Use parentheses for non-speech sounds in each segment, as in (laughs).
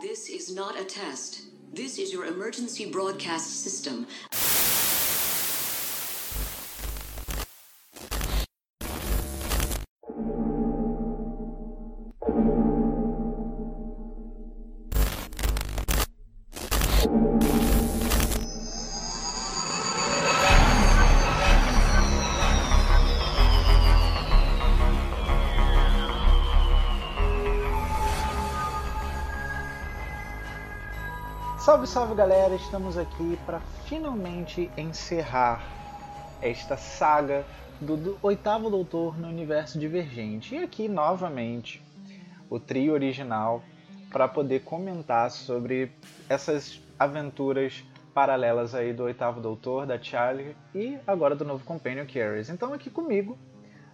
This is not a test. This is your emergency broadcast system. Salve, salve galera! Estamos aqui para finalmente encerrar esta saga do, do, oitavo doutor no universo divergente. E aqui novamente o trio original para poder comentar sobre essas aventuras paralelas aí do oitavo doutor, da Charlie e agora do novo Companion Carries. Então aqui comigo,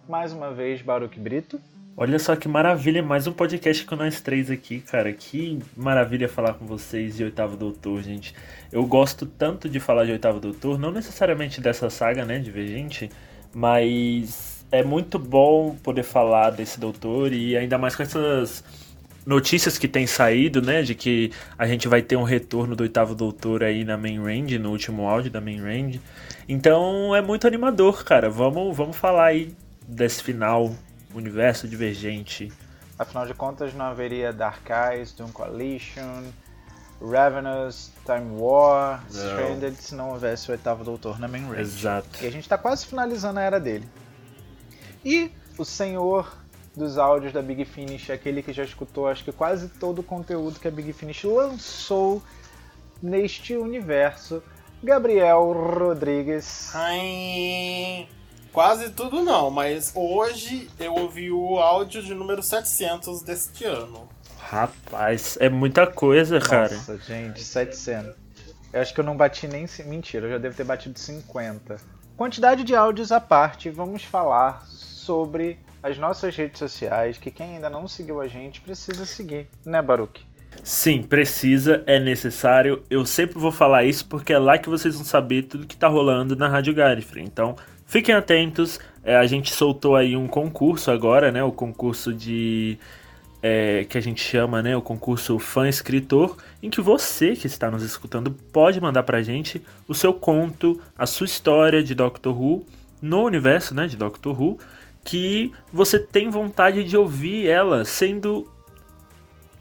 mais uma vez, Baruch Brito. Olha só que maravilha, mais um podcast com nós três aqui, cara. Que maravilha falar com vocês de Oitavo Doutor, gente. Eu gosto tanto de falar de Oitavo Doutor, não necessariamente dessa saga, né, Divergente, mas é muito bom poder falar desse doutor e ainda mais com essas notícias que tem saído, né, de que a gente vai ter um retorno do Oitavo Doutor aí na Main Range, no último áudio da Main Range. Então é muito animador, cara. Vamos, vamos falar aí desse final universo divergente. Afinal de contas, não haveria Dark Eyes, Doom Coalition, Ravenous, Time War, não. Stranded se não houvesse o oitavo doutor na main range. Exato. E a gente está quase finalizando a era dele. E o senhor dos áudios da Big Finish, aquele que já escutou acho que quase todo o conteúdo que a Big Finish lançou neste universo, Gabriel Rodrigues. Hi. Quase tudo não, mas hoje eu ouvi o áudio de número 700 deste ano. Rapaz, é muita coisa, Nossa, cara. Nossa, gente, 700. Eu acho que eu não bati nem. Mentira, eu já devo ter batido 50. Quantidade de áudios à parte, vamos falar sobre as nossas redes sociais, que quem ainda não seguiu a gente precisa seguir, né, Baruque? Sim, precisa, é necessário. Eu sempre vou falar isso porque é lá que vocês vão saber tudo que tá rolando na Rádio Garifre. Então, Fiquem atentos, é, a gente soltou aí um concurso agora, né? O concurso de. É, que a gente chama, né? O concurso fã escritor, em que você que está nos escutando pode mandar pra gente o seu conto, a sua história de Doctor Who no universo, né? De Doctor Who, que você tem vontade de ouvir ela sendo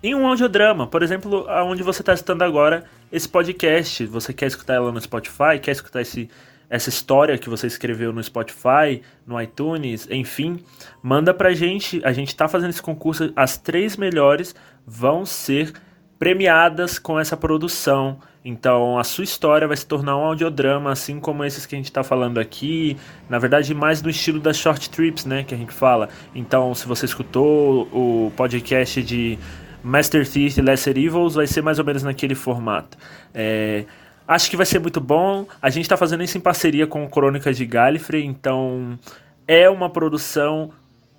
em um audiodrama, por exemplo, aonde você está escutando agora esse podcast, você quer escutar ela no Spotify, quer escutar esse essa história que você escreveu no Spotify, no iTunes, enfim, manda pra gente. A gente tá fazendo esse concurso, as três melhores vão ser premiadas com essa produção. Então a sua história vai se tornar um audiodrama, assim como esses que a gente está falando aqui. Na verdade, mais no estilo das short trips, né? Que a gente fala. Então, se você escutou o podcast de Master Thief e Lesser Evils, vai ser mais ou menos naquele formato. É, Acho que vai ser muito bom. A gente está fazendo isso em parceria com Crônicas de Gallifrey, então é uma produção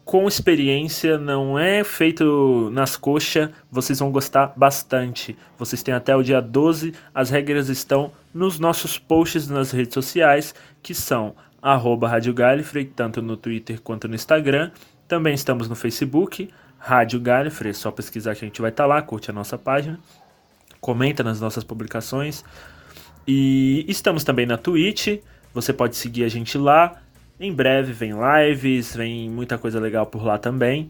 com experiência, não é feito nas coxas, vocês vão gostar bastante. Vocês têm até o dia 12, as regras estão nos nossos posts nas redes sociais, que são arroba Rádio Gallifrey, tanto no Twitter quanto no Instagram. Também estamos no Facebook, Rádio Gallifrey, é só pesquisar que a gente vai estar tá lá, curte a nossa página, comenta nas nossas publicações. E estamos também na Twitch, você pode seguir a gente lá. Em breve vem lives, vem muita coisa legal por lá também.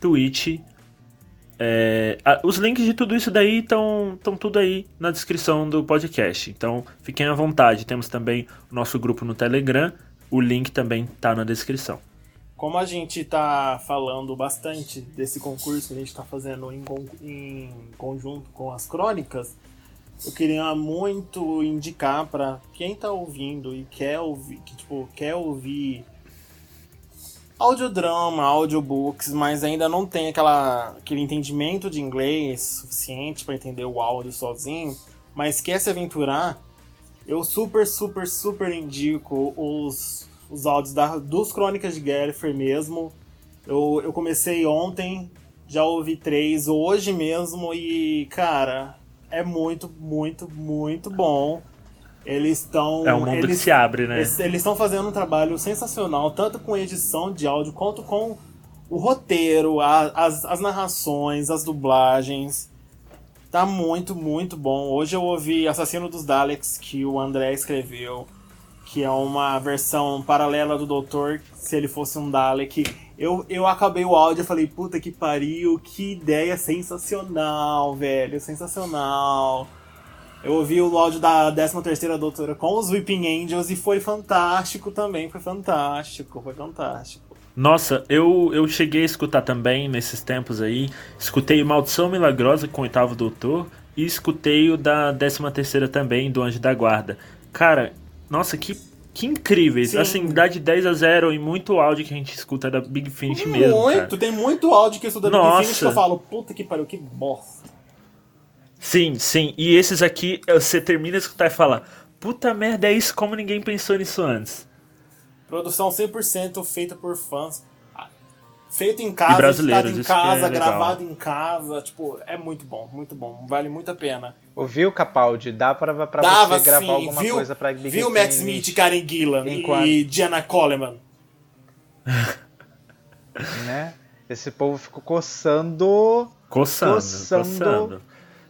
Twitch. É, os links de tudo isso daí estão tudo aí na descrição do podcast. Então fiquem à vontade. Temos também o nosso grupo no Telegram. O link também está na descrição. Como a gente está falando bastante desse concurso que a gente está fazendo em, em conjunto com as crônicas, eu queria muito indicar para quem tá ouvindo e quer ouvir, que tipo, quer ouvir audiodrama, audiobooks, mas ainda não tem aquela, aquele entendimento de inglês suficiente para entender o áudio sozinho, mas quer se aventurar, eu super, super, super indico os, os áudios da, dos Crônicas de Gallifrey mesmo. Eu, eu comecei ontem, já ouvi três hoje mesmo e, cara, é muito, muito, muito bom. Eles estão. É um mundo eles, que se abre, né? Eles estão fazendo um trabalho sensacional, tanto com edição de áudio quanto com o roteiro, a, as, as narrações, as dublagens. Tá muito, muito bom. Hoje eu ouvi Assassino dos Daleks, que o André escreveu, que é uma versão paralela do Doutor, se ele fosse um Dalek. Eu, eu acabei o áudio e falei, puta que pariu, que ideia sensacional, velho, sensacional. Eu ouvi o áudio da 13ª Doutora com os Weeping Angels e foi fantástico também, foi fantástico, foi fantástico. Nossa, eu, eu cheguei a escutar também nesses tempos aí. Escutei Maldição Milagrosa com o oitavo doutor. E escutei o da 13 terceira também, do Anjo da Guarda. Cara, nossa, que, que incríveis. Sim. Assim, dá de 10 a 0 e muito áudio que a gente escuta da Big Finish mesmo. Muito, tem muito áudio que eu escuto da Big Nossa. Finish que eu falo, puta que pariu, que bosta. Sim, sim. E esses aqui, você termina de escutar e fala: Puta merda, é isso? Como ninguém pensou nisso antes? Produção 100% feita por fãs. Feito em casa, editado em é casa, legal. gravado em casa. Tipo, é muito bom, muito bom. Vale muito a pena. Ouviu, Capaldi? Dá pra, pra Dava você gravar sim, alguma viu, coisa pra Big viu Matt? Smith, Karen Gillan Enquanto- e Diana Coleman. (laughs) né? Esse povo ficou coçando. Coçando, Coçando. coçando.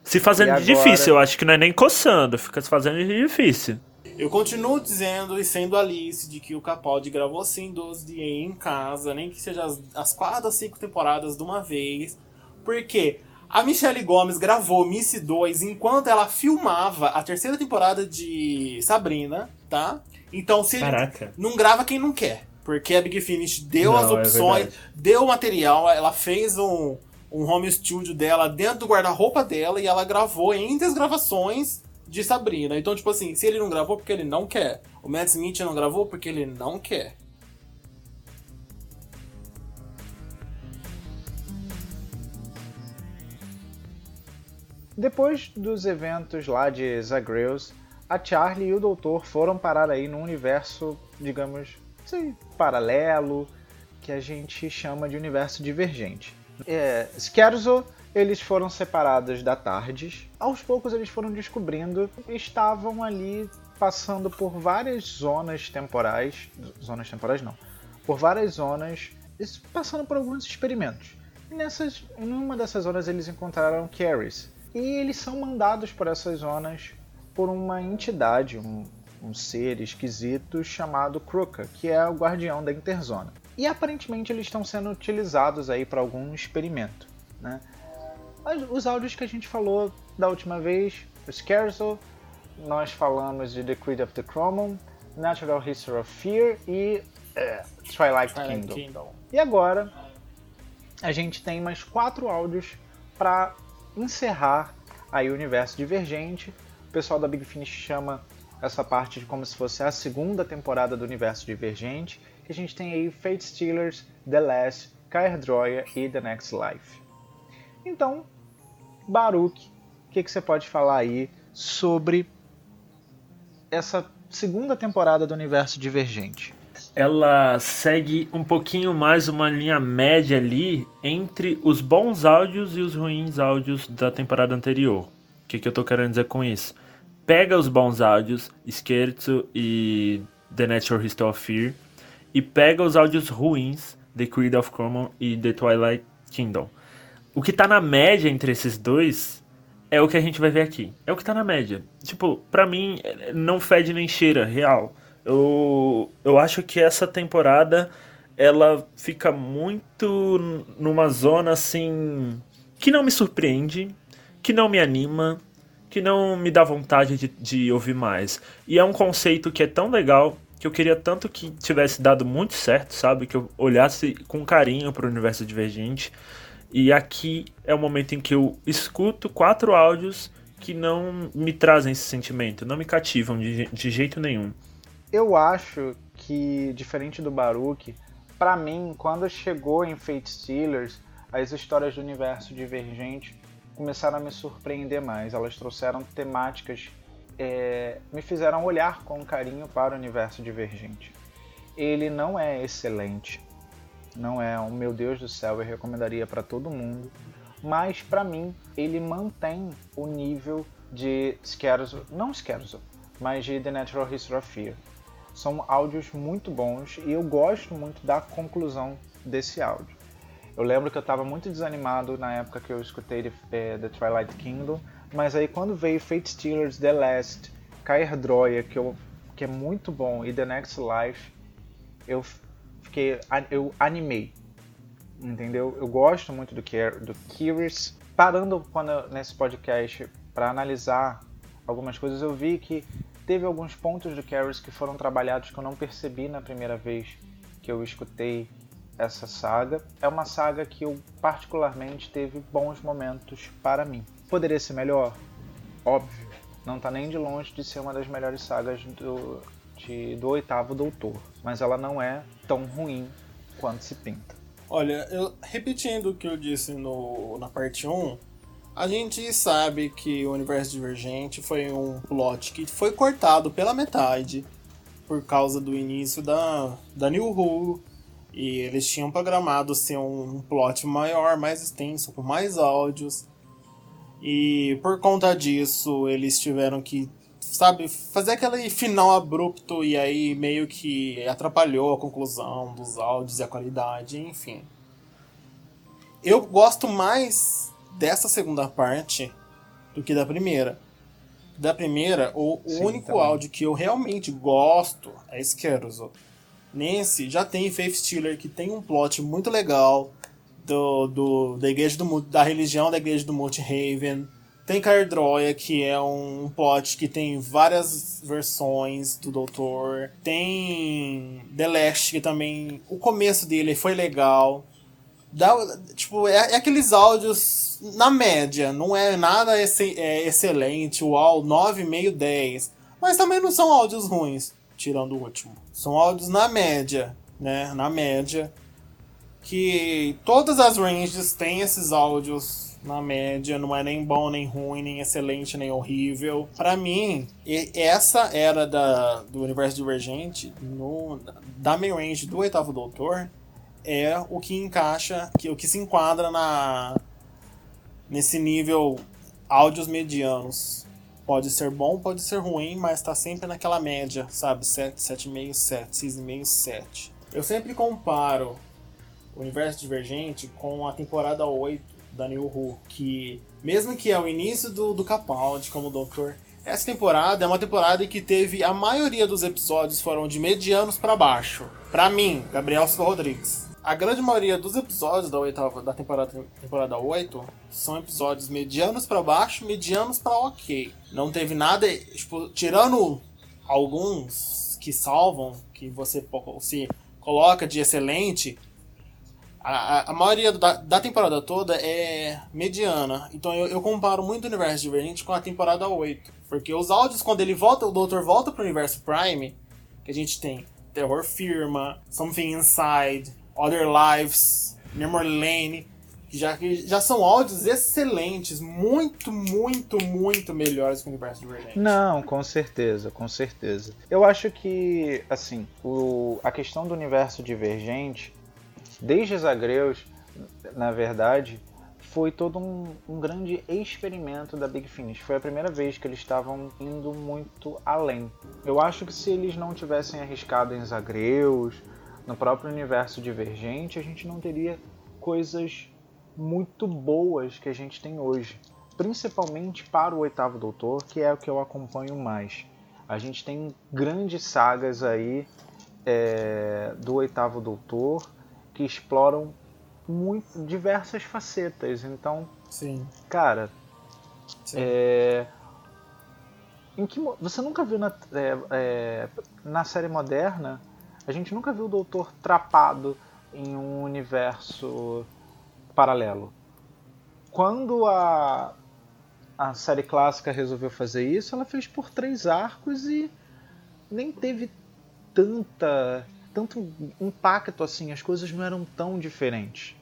Se fazendo de agora? difícil, eu acho que não é nem coçando, fica se fazendo de difícil. Eu continuo dizendo e sendo Alice de que o Capaldi gravou sim 12 de em casa, nem que seja as, as quatro ou cinco temporadas de uma vez. Porque a Michelle Gomes gravou Missy 2 enquanto ela filmava a terceira temporada de Sabrina, tá? Então se Caraca. não grava quem não quer. Porque a Big Finish deu Não, as é opções, verdade. deu o material, ela fez um, um home studio dela dentro do guarda-roupa dela e ela gravou entre as gravações de Sabrina. Então, tipo assim, se ele não gravou porque ele não quer. O Matt Smith não gravou porque ele não quer. Depois dos eventos lá de Zagreus, a Charlie e o Doutor foram parar aí num universo, digamos, paralelo, que a gente chama de universo divergente. É, Scherzo, eles foram separados da Tardes. Aos poucos eles foram descobrindo que estavam ali passando por várias zonas temporais, zonas temporais não, por várias zonas, passando por alguns experimentos. E nessas, em uma dessas zonas eles encontraram Carries. E eles são mandados por essas zonas por uma entidade, um, um ser esquisito chamado Kruka, que é o guardião da Interzona. E aparentemente eles estão sendo utilizados aí para algum experimento. Né? Os áudios que a gente falou da última vez, o Scherzo, nós falamos de The Creed of the Chromon, Natural History of Fear e é, Twilight Twilight Kingdom. Kingdom. E agora a gente tem mais quatro áudios para encerrar aí o universo divergente. O pessoal da Big Finish chama essa parte de como se fosse a segunda temporada do universo divergente. Que a gente tem aí Fate Stealers, The Last, Kaer Droya e The Next Life. Então, Baruch, o que, que você pode falar aí sobre essa segunda temporada do universo divergente? Ela segue um pouquinho mais uma linha média ali entre os bons áudios e os ruins áudios da temporada anterior. O que, que eu tô querendo dizer com isso? Pega os bons áudios, Scherzo e The Natural History of Fear, e pega os áudios ruins, The Creed of Common e The Twilight Kingdom. O que tá na média entre esses dois é o que a gente vai ver aqui. É o que tá na média. Tipo, pra mim, não fede nem cheira, real. Eu, eu acho que essa temporada ela fica muito numa zona assim que não me surpreende, que não me anima, que não me dá vontade de, de ouvir mais. E é um conceito que é tão legal que eu queria tanto que tivesse dado muito certo, sabe? Que eu olhasse com carinho para o universo divergente. E aqui é o momento em que eu escuto quatro áudios que não me trazem esse sentimento, não me cativam de, de jeito nenhum. Eu acho que, diferente do Baruch, pra mim, quando chegou em Fate Stealers, as histórias do universo divergente começaram a me surpreender mais. Elas trouxeram temáticas, é, me fizeram olhar com carinho para o universo divergente. Ele não é excelente, não é um meu Deus do céu, eu recomendaria para todo mundo, mas pra mim ele mantém o nível de Scherzo, não Scherzo, mas de The Natural History of Fear. São áudios muito bons e eu gosto muito da conclusão desse áudio. Eu lembro que eu estava muito desanimado na época que eu escutei The, eh, The Twilight Kingdom, Mas aí quando veio Fate Stealers, The Last, Kair Droya, que, eu, que é muito bom, e The Next Life, eu fiquei. eu animei. Entendeu? Eu gosto muito do, do Curious. Parando quando, nesse podcast para analisar algumas coisas, eu vi que teve alguns pontos do Curious que foram trabalhados que eu não percebi na primeira vez que eu escutei essa saga. É uma saga que eu particularmente teve bons momentos para mim. Poderia ser melhor? Óbvio. Não está nem de longe de ser uma das melhores sagas do, de, do oitavo Doutor. Mas ela não é tão ruim quanto se pinta. Olha, eu, repetindo o que eu disse no, na parte 1, a gente sabe que o Universo Divergente foi um plot que foi cortado pela metade por causa do início da, da New Who e eles tinham programado ser um plot maior, mais extenso, com mais áudios. E por conta disso, eles tiveram que, sabe, fazer aquele final abrupto e aí meio que atrapalhou a conclusão dos áudios e a qualidade, enfim. Eu gosto mais dessa segunda parte do que da primeira. Da primeira, o, o Sim, único também. áudio que eu realmente gosto é Scaruzo. Nesse já tem Faith Stealer, que tem um plot muito legal do, do, da igreja do da religião da igreja do Multihaven. Tem Cardroia, que é um plot que tem várias versões do Doutor. Tem The Last, que também. O começo dele foi legal. Dá, tipo, é, é aqueles áudios na média. Não é nada é, excelente. Uau, 9,5, 10. Mas também não são áudios ruins tirando o último. São áudios na média, né? Na média. Que todas as ranges têm esses áudios na média, não é nem bom, nem ruim, nem excelente, nem horrível. Para mim, essa era da, do universo divergente, no, da main range do oitavo doutor, é o que encaixa, que, o que se enquadra na nesse nível áudios medianos. Pode ser bom, pode ser ruim, mas tá sempre naquela média, sabe? 7, 7,5, 7, 6,5, 7. Eu sempre comparo o Universo Divergente com a temporada 8 da New Who, que mesmo que é o início do, do Capaldi como doutor, essa temporada é uma temporada em que teve a maioria dos episódios foram de medianos para baixo. Para mim, Gabriel Silva Rodrigues a grande maioria dos episódios da oitava da temporada, temporada 8 são episódios medianos para baixo, medianos para ok. Não teve nada, tipo, tirando alguns que salvam, que você se coloca de excelente, a, a maioria da, da, temporada toda é mediana. Então eu, eu, comparo muito o universo divergente com a temporada 8. Porque os áudios, quando ele volta, o Doutor volta pro universo Prime, que a gente tem Terror Firma, Something Inside, Other Lives, Memory Lane, já, já são áudios excelentes, muito, muito, muito melhores que o Universo Divergente. Não, com certeza, com certeza. Eu acho que, assim, o, a questão do Universo Divergente, desde Zagreus, na verdade, foi todo um, um, grande experimento da Big Finish. Foi a primeira vez que eles estavam indo muito além. Eu acho que se eles não tivessem arriscado em Zagreus no próprio universo divergente, a gente não teria coisas muito boas que a gente tem hoje. Principalmente para o Oitavo Doutor, que é o que eu acompanho mais. A gente tem grandes sagas aí é, do Oitavo Doutor que exploram muito, diversas facetas. Então, Sim. cara, Sim. É, em que, você nunca viu na, é, é na série moderna a gente nunca viu o Doutor trapado em um universo paralelo. Quando a, a série clássica resolveu fazer isso, ela fez por três arcos e nem teve tanta tanto impacto assim, as coisas não eram tão diferentes.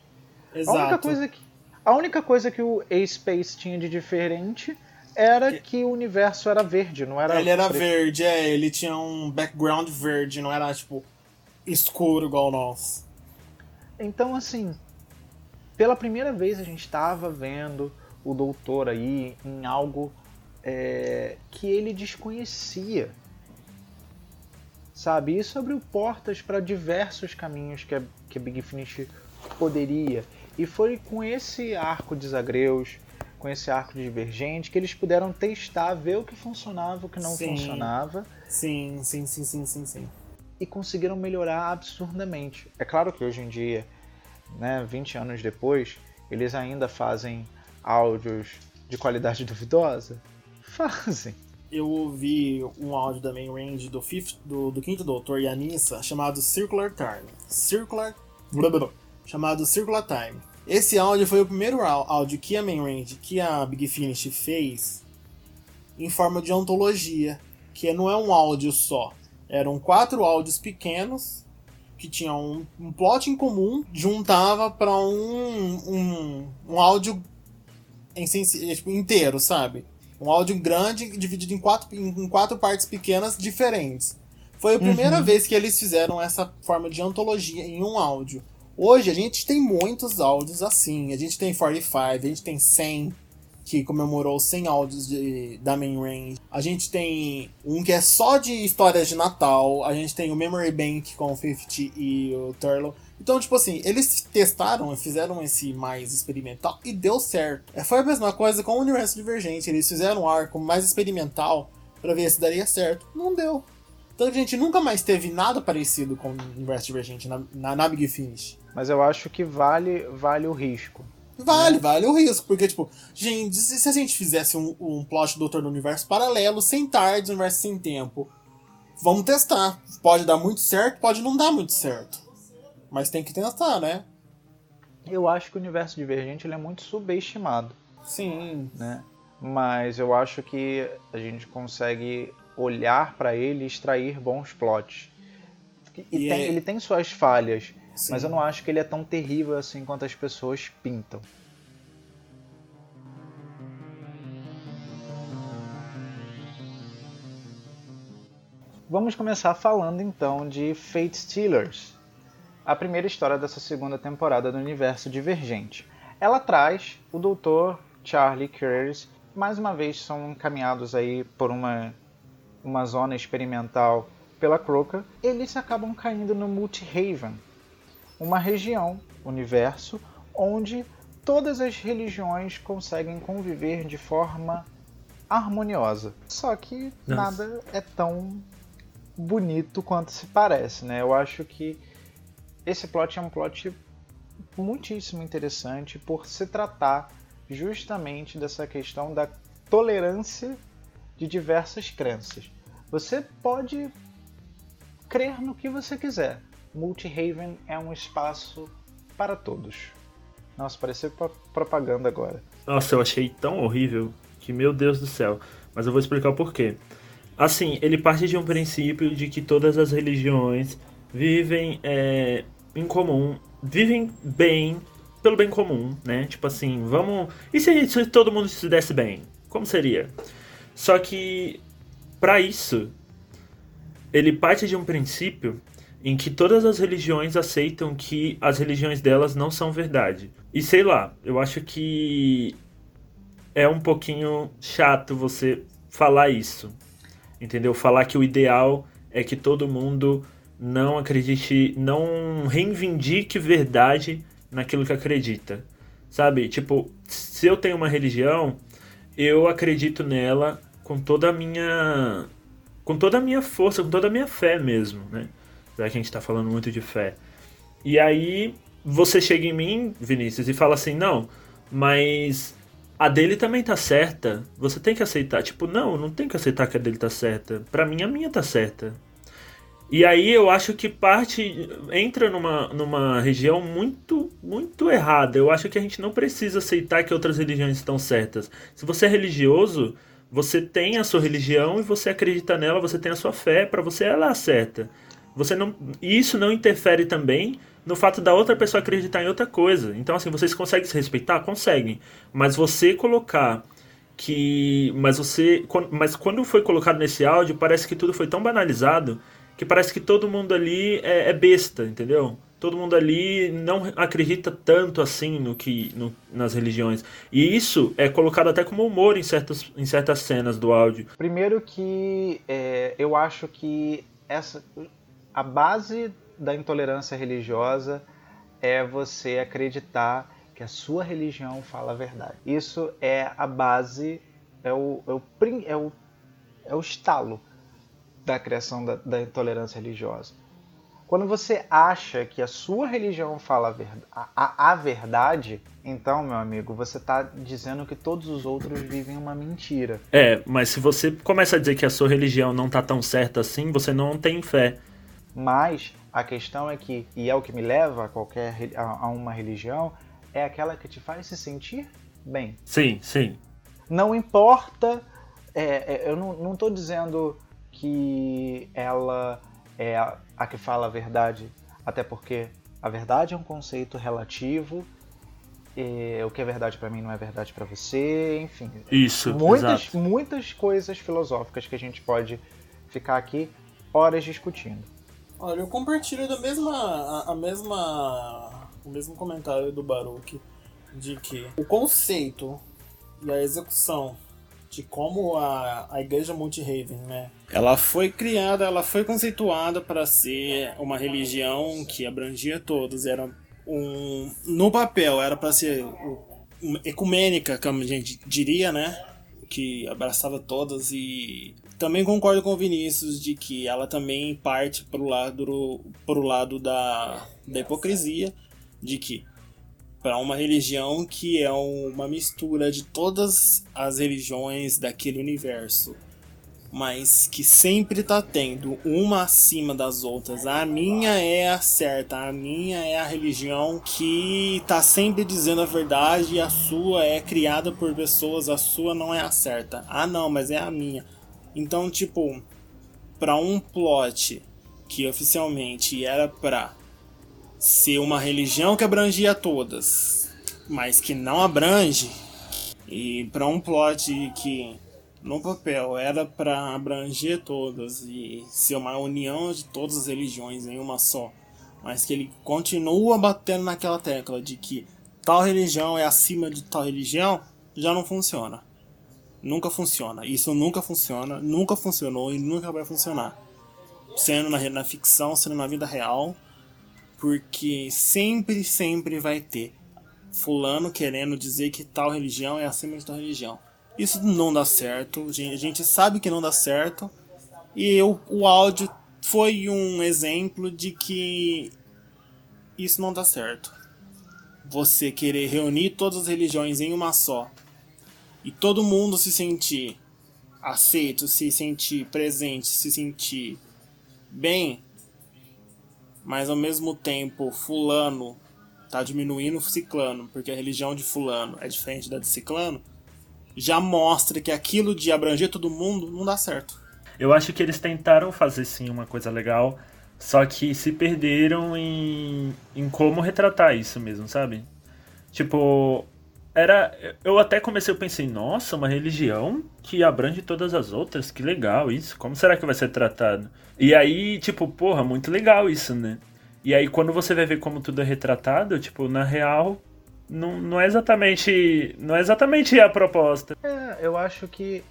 Exato. A única coisa que, a única coisa que o A-Space tinha de diferente era que o universo era verde, não era. Ele era preto. verde, é, ele tinha um background verde, não era tipo escuro igual nós. Então, assim, pela primeira vez a gente estava vendo o doutor aí em algo é, que ele desconhecia. Sabe? Isso abriu portas para diversos caminhos que a, que a Big Finish poderia. E foi com esse arco de Zagreus, com esse arco divergente, que eles puderam testar, ver o que funcionava, o que não Sim. funcionava. Sim, sim, sim, sim, sim, sim. E conseguiram melhorar absurdamente. É claro que hoje em dia, né, 20 anos depois, eles ainda fazem áudios de qualidade (laughs) duvidosa? Fazem. Eu ouvi um áudio da main range do, fifth, do, do quinto doutor Yanissa chamado Circular Time. Circular. chamado Circular Time. Esse áudio foi o primeiro áudio que a main range, que a Big Finish fez em forma de ontologia, que não é um áudio só. Eram quatro áudios pequenos que tinham um, um plot em comum, juntava para um, um, um áudio em, tipo, inteiro, sabe? Um áudio grande dividido em quatro, em quatro partes pequenas diferentes. Foi a primeira vez que eles fizeram essa forma de antologia em um áudio. Hoje a gente tem muitos áudios assim. A gente tem 45, a gente tem 100, que comemorou 100 áudios de, da main range. A gente tem um que é só de histórias de Natal. A gente tem o Memory Bank com o 50 e o Turlo. Então, tipo assim, eles testaram e fizeram esse mais experimental e deu certo. É, Foi a mesma coisa com o Universo Divergente. Eles fizeram um arco mais experimental pra ver se daria certo. Não deu. Então a gente nunca mais teve nada parecido com o Universo Divergente na, na, na Big Finish. Mas eu acho que vale, vale o risco. Vale, vale o risco. Porque, tipo, gente, se se a gente fizesse um, um plot do Doutor do Universo paralelo, sem tarde, universo sem tempo, vamos testar. Pode dar muito certo, pode não dar muito certo. Mas tem que testar, né? Eu acho que o universo divergente ele é muito subestimado. Sim. né? Mas eu acho que a gente consegue olhar para ele e extrair bons plots. E E tem- é- ele tem suas falhas, Sim. mas eu não acho que ele é tão terrível assim quanto as pessoas pintam. Vamos começar falando então de Fate Stealers, a primeira história dessa segunda temporada do Universo Divergente. Ela traz o Dr. Charlie Curtis, mais uma vez são encaminhados aí por uma, uma zona experimental pela Crocker. Eles acabam caindo no Multihaven, uma região, universo, onde todas as religiões conseguem conviver de forma harmoniosa. Só que Nossa. nada é tão bonito quanto se parece, né? Eu acho que esse plot é um plot muitíssimo interessante por se tratar justamente dessa questão da tolerância de diversas crenças. Você pode crer no que você quiser. Multihaven é um espaço para todos. Nossa, pareceu pro- propaganda agora. Nossa, eu achei tão horrível que, meu Deus do céu. Mas eu vou explicar o porquê. Assim, ele parte de um princípio de que todas as religiões vivem é, em comum, vivem bem pelo bem comum, né? Tipo assim, vamos. E se, se todo mundo se desse bem? Como seria? Só que, para isso, ele parte de um princípio em que todas as religiões aceitam que as religiões delas não são verdade. E sei lá, eu acho que é um pouquinho chato você falar isso. Entendeu? Falar que o ideal é que todo mundo não acredite, não reivindique verdade naquilo que acredita. Sabe? Tipo, se eu tenho uma religião, eu acredito nela com toda a minha com toda a minha força, com toda a minha fé mesmo, né? Já que a gente tá falando muito de fé. E aí você chega em mim, Vinícius, e fala assim: "Não, mas a dele também tá certa. Você tem que aceitar". Tipo, não, não tem que aceitar que a dele tá certa. Pra mim a minha tá certa. E aí eu acho que parte entra numa, numa região muito muito errada. Eu acho que a gente não precisa aceitar que outras religiões estão certas. Se você é religioso, você tem a sua religião e você acredita nela, você tem a sua fé, para você ela é certa. Você não, isso não interfere também no fato da outra pessoa acreditar em outra coisa. Então assim, vocês conseguem se respeitar? Conseguem. Mas você colocar que mas você mas quando foi colocado nesse áudio, parece que tudo foi tão banalizado que parece que todo mundo ali é, é besta, entendeu? Todo mundo ali não acredita tanto assim no que no- nas religiões. E isso é colocado até como humor em, certos, em certas cenas do áudio. Primeiro que é, eu acho que essa a base da intolerância religiosa é você acreditar que que a sua religião fala a verdade. Isso é a base, é o, é o, é o, é o estalo da criação da, da intolerância religiosa. Quando você acha que a sua religião fala a, a, a verdade, então, meu amigo, você está dizendo que todos os outros vivem uma mentira. É, mas se você começa a dizer que a sua religião não está tão certa assim, você não tem fé. Mas a questão é que, e é o que me leva a qualquer a, a uma religião, é aquela que te faz se sentir bem. Sim, sim. Não importa. É, é, eu não estou dizendo que ela é a, que fala a verdade, até porque a verdade é um conceito relativo. E o que é verdade para mim não é verdade para você, enfim. Isso. Muitas, exato. muitas coisas filosóficas que a gente pode ficar aqui horas discutindo. Olha, eu compartilho da mesma, a, a mesma, o mesmo comentário do Baruch de que o conceito e a execução de como a, a igreja Multihaven, né? Ela foi criada, ela foi conceituada para ser uma religião que abrangia todos, era um no papel era para ser um, ecumênica, como a gente diria, né? Que abraçava todas e também concordo com o Vinícius de que ela também parte pro lado pro lado da, da hipocrisia, de que para uma religião que é uma mistura de todas as religiões daquele universo, mas que sempre tá tendo uma acima das outras. A minha é a certa, a minha é a religião que tá sempre dizendo a verdade e a sua é criada por pessoas, a sua não é a certa. Ah, não, mas é a minha. Então, tipo, para um plot que oficialmente era pra ser uma religião que abrangia todas, mas que não abrange, e para um plot que no papel era para abranger todas e ser uma união de todas as religiões em uma só, mas que ele continua batendo naquela tecla de que tal religião é acima de tal religião, já não funciona. Nunca funciona. Isso nunca funciona, nunca funcionou e nunca vai funcionar. Sendo na, na ficção, sendo na vida real, porque sempre, sempre vai ter fulano querendo dizer que tal religião é acima de tal religião. Isso não dá certo, a gente sabe que não dá certo. E eu, o áudio foi um exemplo de que isso não dá certo. Você querer reunir todas as religiões em uma só e todo mundo se sentir aceito, se sentir presente, se sentir bem, mas ao mesmo tempo fulano tá diminuindo ciclano, porque a religião de fulano é diferente da de ciclano, já mostra que aquilo de abranger todo mundo não dá certo. Eu acho que eles tentaram fazer sim uma coisa legal, só que se perderam em, em como retratar isso mesmo, sabe? Tipo, era. Eu até comecei a pensar, nossa, uma religião que abrange todas as outras, que legal isso. Como será que vai ser tratado? E aí, tipo, porra, muito legal isso, né? E aí quando você vai ver como tudo é retratado, tipo, na real, não, não é exatamente. Não é exatamente a proposta. É, eu acho que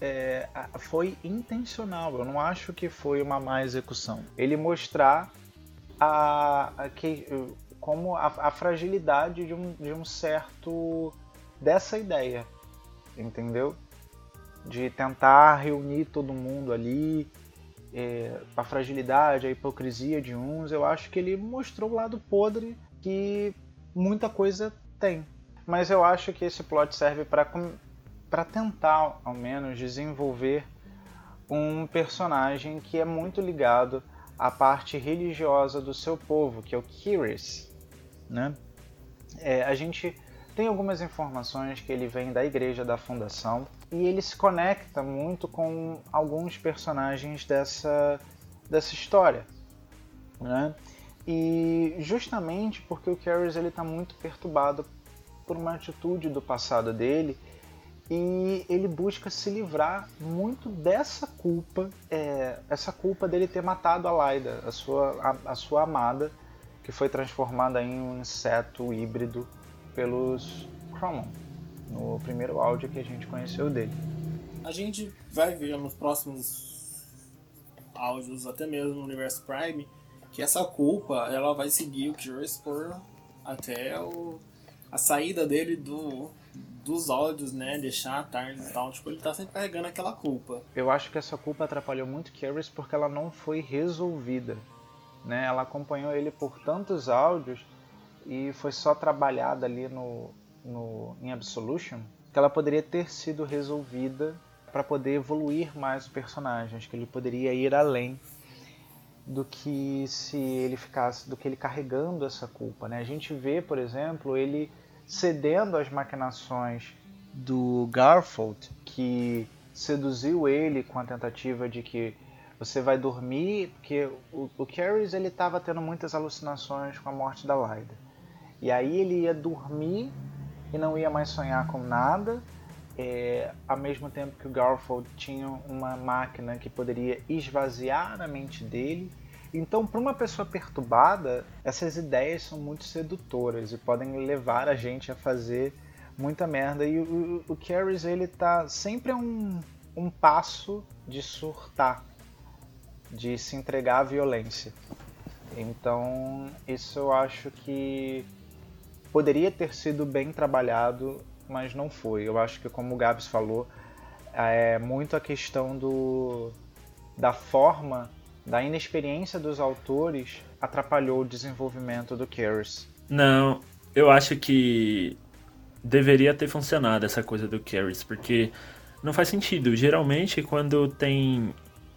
é, foi intencional. Eu não acho que foi uma má execução. Ele mostrar a, a que como a, a fragilidade de um, de um certo dessa ideia, entendeu? De tentar reunir todo mundo ali, é, a fragilidade, a hipocrisia de uns, eu acho que ele mostrou o lado podre que muita coisa tem. Mas eu acho que esse plot serve para tentar, ao menos, desenvolver um personagem que é muito ligado à parte religiosa do seu povo, que é o Kiris. Né? É, a gente tem algumas informações que ele vem da igreja da fundação e ele se conecta muito com alguns personagens dessa, dessa história. Né? E justamente porque o Carries está muito perturbado por uma atitude do passado dele e ele busca se livrar muito dessa culpa, é, essa culpa dele ter matado a Laida, a sua, a, a sua amada, que foi transformada em um inseto híbrido pelos Cromon, no primeiro áudio que a gente conheceu dele. A gente vai ver nos próximos áudios, até mesmo no Universo Prime, que essa culpa ela vai seguir o Curious por até o a saída dele do, dos áudios, né? Deixar a tarde e tal. Tipo, ele tá sempre carregando aquela culpa. Eu acho que essa culpa atrapalhou muito Curious porque ela não foi resolvida. Né? Ela acompanhou ele por tantos áudios e foi só trabalhada ali no, no em Absolution que ela poderia ter sido resolvida para poder evoluir mais o personagem. Acho que ele poderia ir além do que se ele ficasse, do que ele carregando essa culpa. Né? A gente vê, por exemplo, ele cedendo às maquinações do Garfield, que seduziu ele com a tentativa de que você vai dormir, porque o, o ele estava tendo muitas alucinações com a morte da Lyda. E aí ele ia dormir e não ia mais sonhar com nada, é, ao mesmo tempo que o Garfield tinha uma máquina que poderia esvaziar a mente dele. Então, para uma pessoa perturbada, essas ideias são muito sedutoras e podem levar a gente a fazer muita merda. E o, o, o ele tá sempre a um, um passo de surtar, de se entregar à violência. Então, isso eu acho que poderia ter sido bem trabalhado, mas não foi. Eu acho que, como o Gabs falou, é muito a questão do, da forma, da inexperiência dos autores atrapalhou o desenvolvimento do Keras. Não, eu acho que deveria ter funcionado essa coisa do Keras, porque não faz sentido. Geralmente, quando tem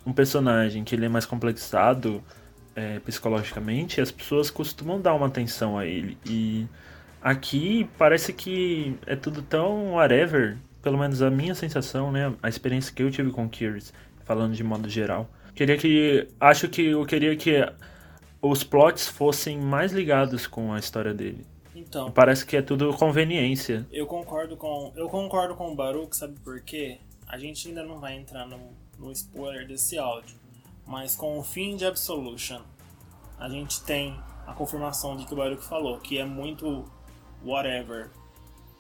um personagem que ele é mais complexado é, psicologicamente, as pessoas costumam dar uma atenção a ele. E Aqui parece que é tudo tão whatever, pelo menos a minha sensação, né? A experiência que eu tive com Curious, falando de modo geral. Queria que. Acho que eu queria que os plots fossem mais ligados com a história dele. Então. Parece que é tudo conveniência. Eu concordo com. Eu concordo com o Baruch, sabe por quê? A gente ainda não vai entrar no, no spoiler desse áudio. Mas com o fim de Absolution, a gente tem a confirmação de que o Baruch falou, que é muito whatever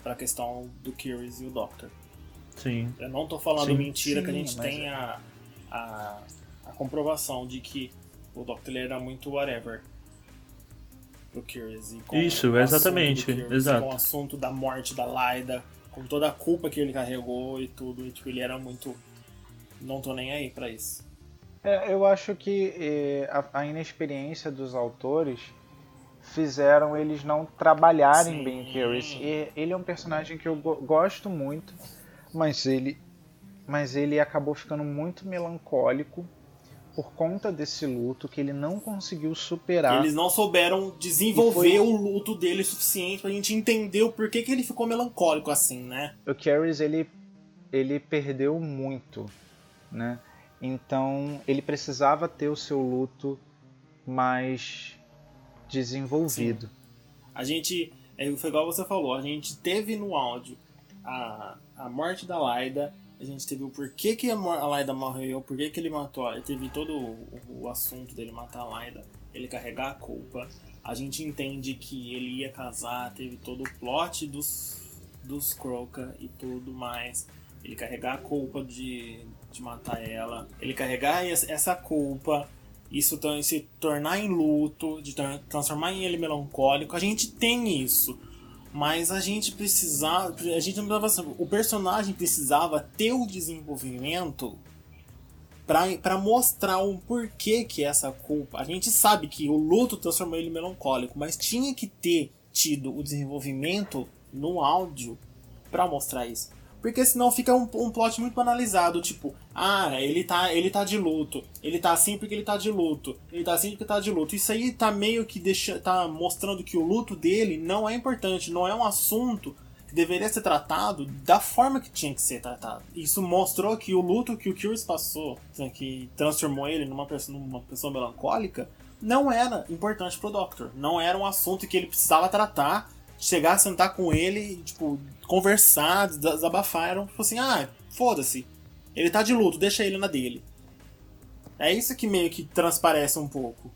pra questão do Curious e o Doctor. Sim. Eu não tô falando Sim, mentira sim, que a gente tem é. a, a, a comprovação de que o Doctor era muito whatever pro Curious. E com Isso, o assunto exatamente, Curious, exato. Com o assunto da morte da Laida, com toda a culpa que ele carregou e tudo. E, tipo, ele era muito. Não tô nem aí pra isso. É, eu acho que eh, a, a inexperiência dos autores fizeram eles não trabalharem Sim. bem Curious. E ele é um personagem que eu go- gosto muito, mas ele, mas ele acabou ficando muito melancólico por conta desse luto que ele não conseguiu superar. Eles não souberam desenvolver foi- o luto dele o suficiente pra gente entender o porquê que ele ficou melancólico assim, né? o Curious ele, ele perdeu muito, né? Então ele precisava ter o seu luto mais desenvolvido. A gente, é, foi igual você falou, a gente teve no áudio a, a morte da Laida, a gente teve o porquê que a, a Laida morreu, porquê que ele matou, ela, teve todo o, o assunto dele matar a Laida, ele carregar a culpa. A gente entende que ele ia casar, teve todo o plot dos, dos Croca e tudo mais. Ele carregar a culpa de, de matar ela, ele carregar es- essa culpa, isso se tornar em luto, de tra- transformar em ele melancólico, a gente tem isso. Mas a gente precisava. A gente não precisava. O personagem precisava ter o desenvolvimento pra mostrar o porquê que essa culpa. A gente sabe que o luto transformou ele melancólico, mas tinha que ter tido o desenvolvimento no áudio pra mostrar isso. Porque senão fica um, um plot muito banalizado, tipo, ah, ele tá, ele tá de luto, ele tá assim porque ele tá de luto, ele tá assim porque tá de luto. Isso aí tá meio que deixa, tá mostrando que o luto dele não é importante, não é um assunto que deveria ser tratado da forma que tinha que ser tratado. Isso mostrou que o luto que o Curious passou, né, que transformou ele numa pessoa, numa pessoa melancólica, não era importante pro Doctor. Não era um assunto que ele precisava tratar, chegar, sentar com ele, e, tipo, conversar, des- desabafar. Era tipo assim, ah, foda-se. Ele tá de luto, deixa ele na dele. É isso que meio que transparece um pouco.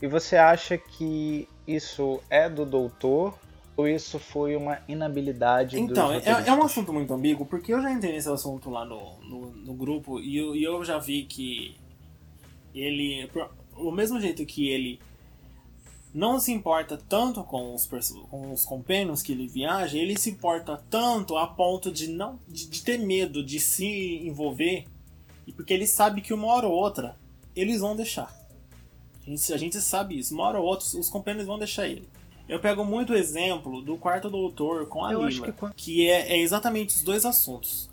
E você acha que isso é do doutor ou isso foi uma inabilidade Então, dos é, é um assunto muito ambíguo, porque eu já entrei nesse assunto lá no, no, no grupo e eu, e eu já vi que ele. O mesmo jeito que ele não se importa tanto com os, com os companions que ele viaja, ele se importa tanto a ponto de não de, de ter medo de se envolver, porque ele sabe que uma hora ou outra eles vão deixar. A gente, a gente sabe isso, uma hora ou outra os companions vão deixar ele. Eu pego muito o exemplo do quarto doutor com a Eu Lila, que- que é, é exatamente os dois assuntos.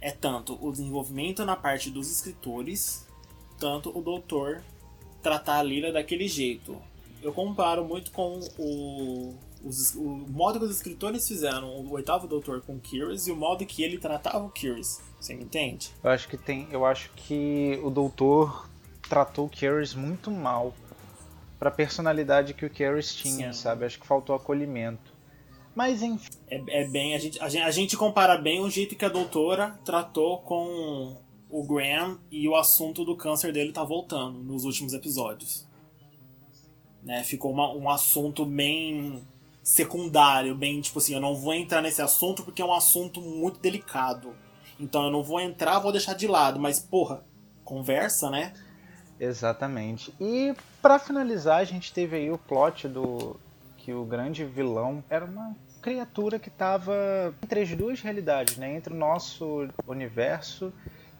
É tanto o desenvolvimento na parte dos escritores, tanto o doutor tratar a Lila daquele jeito. Eu comparo muito com o, os- o modo que os escritores fizeram o oitavo doutor com o Curious e o modo que ele tratava o Curious. Você me entende? Eu acho que tem. Eu acho que o doutor tratou o Curious muito mal pra personalidade que o Curious tinha, Sim. sabe? Acho que faltou acolhimento. Mas enfim. É, é bem. A gente, a, gente, a gente compara bem o jeito que a doutora tratou com o Graham e o assunto do câncer dele tá voltando nos últimos episódios. Né? Ficou uma- um assunto bem secundário, bem tipo assim, eu não vou entrar nesse assunto porque é um assunto muito delicado. Então eu não vou entrar, vou deixar de lado, mas porra, conversa, né? Exatamente. E pra finalizar, a gente teve aí o plot do que o grande vilão era uma criatura que estava entre as duas realidades, né? Entre o nosso universo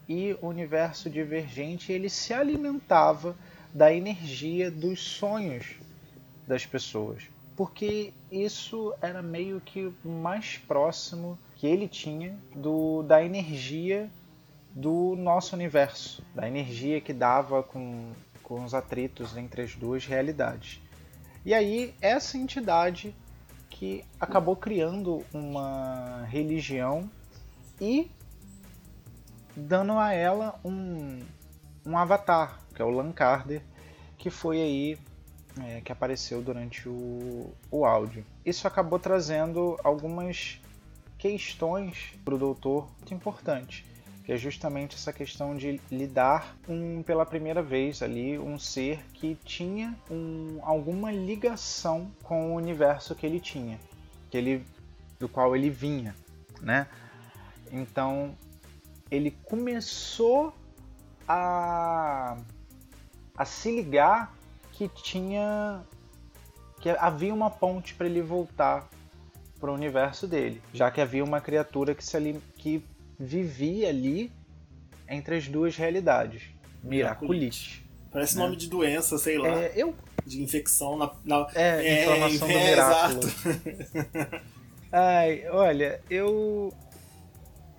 e o universo divergente, ele se alimentava da energia dos sonhos das pessoas. Porque isso era meio que mais próximo que ele tinha do da energia do nosso universo, da energia que dava com, com os atritos entre as duas realidades. E aí, essa entidade que acabou criando uma religião e dando a ela um, um avatar, que é o Lancarder, que foi aí é, que apareceu durante o, o áudio. Isso acabou trazendo algumas questões para o doutor muito importantes que é justamente essa questão de lidar um, pela primeira vez ali um ser que tinha um, alguma ligação com o universo que ele tinha, que ele, do qual ele vinha, né? Então ele começou a, a se ligar que tinha que havia uma ponte para ele voltar para o universo dele, já que havia uma criatura que se ali, que vivia ali entre as duas realidades. Miraculite. Parece Né? nome de doença, sei lá, É, eu. de infecção na, na- É, inflamação do é, Miraculo. exato. (laughs) Ai, olha, eu.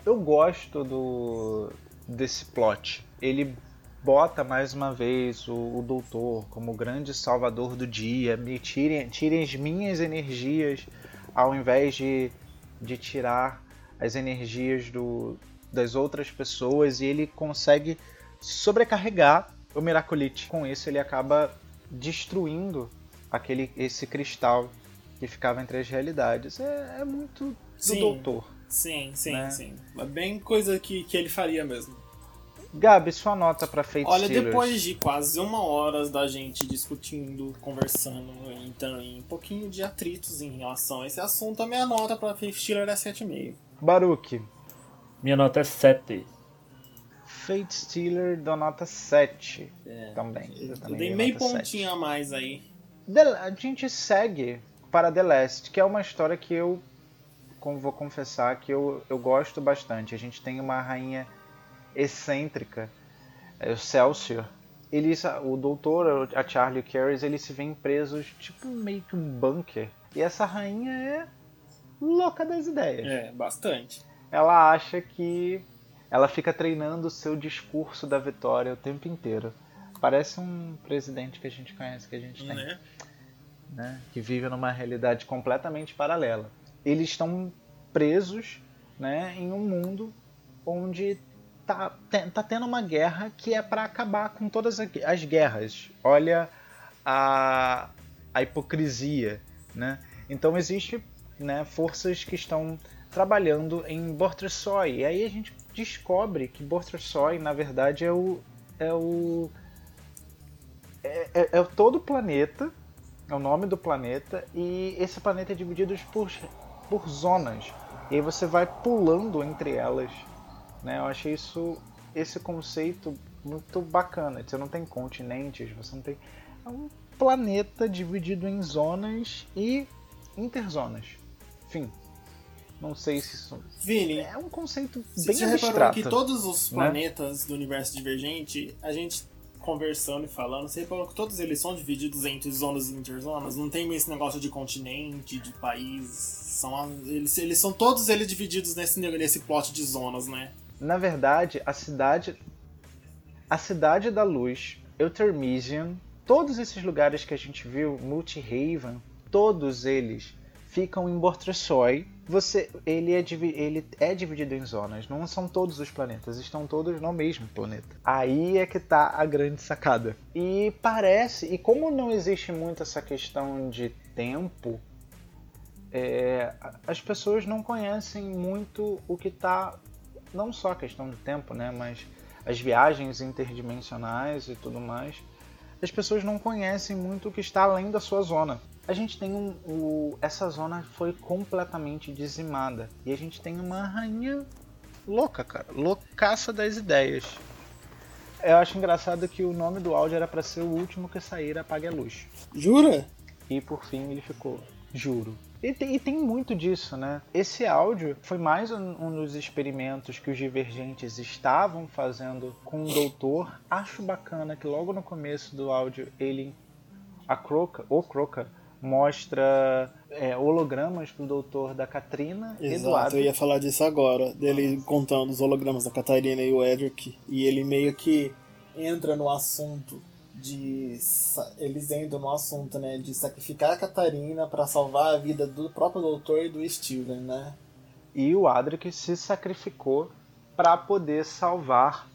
Eu gosto do. desse plot. Ele bota mais uma vez o, o doutor como o grande salvador do dia. Me tirem, tirem as minhas energias ao invés de, de tirar as energias do, das outras pessoas. E ele consegue sobrecarregar o Miraculite. Com isso, ele acaba destruindo aquele, esse cristal que ficava entre as realidades. É, é muito do Sim. doutor. Sim, sim, Né? sim. É bem coisa que, que ele faria mesmo. Gabi, sua nota pra Fate Olha, Stealers. depois de quase uma hora da gente discutindo, conversando, então, em um pouquinho de atritos em relação a esse assunto, a minha nota pra Faith Stealer é 7,5. Baruque, Minha nota é 7. Fate Stealer dou nota 7 também. Eu, também dei meio nota 7. pontinho a mais aí. The- a gente segue para The Last, que é uma história que eu como vou confessar que eu, eu gosto bastante. A gente tem uma rainha excêntrica, é o Celsior. Eles, o doutor, a Charlie o Carries, eles se veem presos tipo meio que um bunker. E essa rainha é louca das ideias. É, bastante. Ela acha que ela fica treinando o seu discurso da vitória o tempo inteiro. Parece um presidente que a gente conhece, que a gente tem Né? né, que vive numa realidade completamente paralela. Eles estão presos né, em um mundo onde tá, tá tendo uma guerra que é para acabar com todas as guerras. Olha a, a hipocrisia. Né? Então existe né, forças que estão trabalhando em Bortressoy. E aí a gente descobre que Bortressoy, na verdade, é o. É o é, é- é todo o planeta é o nome do planeta e esse planeta é dividido por, por zonas. E aí você vai pulando entre elas. Né? Eu achei isso, esse conceito muito bacana. Você não tem continentes, você não tem. É um planeta dividido em zonas e interzonas. Enfim, não sei se isso Vini, é um conceito você bem reparou abstrato. que todos os né? planetas do universo divergente, a gente conversando e falando, você reparou que todos eles são divididos entre zonas e interzonas? Não tem esse negócio de continente, de país. São, eles, eles são todos eles divididos nesse, nesse plot de zonas, né? Na verdade, a cidade a cidade da luz, Eutermisian, todos esses lugares que a gente viu, Multihaven, todos eles ficam em Bortressoy. Você, ele é, ele é dividido em zonas, não são todos os planetas, estão todos no mesmo planeta. Aí é que tá a grande sacada. E parece, e como não existe muito essa questão de tempo, é, as pessoas não conhecem muito o que tá não só a questão do tempo, né, mas as viagens interdimensionais e tudo mais, as pessoas não conhecem muito o que está além da sua zona. A gente tem um, o, essa zona foi completamente dizimada e a gente tem uma rainha louca, cara, loucaça das ideias. Eu acho engraçado que o nome do áudio era para ser o último que sair apague a luz. Jura? E por fim ele ficou, juro. E tem, e tem muito disso, né? Esse áudio foi mais um, um dos experimentos que os divergentes estavam fazendo com o doutor. Acho bacana que logo no começo do áudio ele, a Croca, o Croca, mostra é, hologramas do doutor da Katrina, Exato, Eduardo. eu ia falar disso agora, dele contando os hologramas da Catarina e o Edric, e ele meio que entra no assunto de eles entram no assunto, né, de sacrificar a Catarina para salvar a vida do próprio doutor e do Steven, né? E o Adric se sacrificou para poder salvar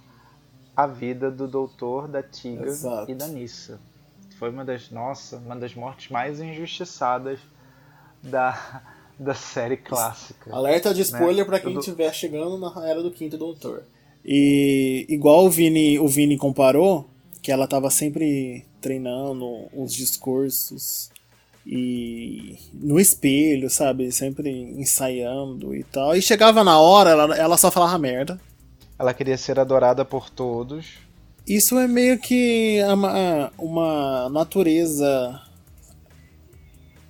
a vida do doutor, da Tiga Exato. e da Nissa. Foi uma das, nossa, uma das mortes mais injustiçadas da, (laughs) da série clássica. Alerta de spoiler pra quem Tudo- estiver chegando na era do quinto doutor. E igual o Vini, o Vini comparou, que ela tava sempre treinando os discursos e no espelho, sabe? Sempre ensaiando e tal. E chegava na hora, ela, ela só falava merda. Ela queria ser adorada por todos. Isso é meio que uma, uma natureza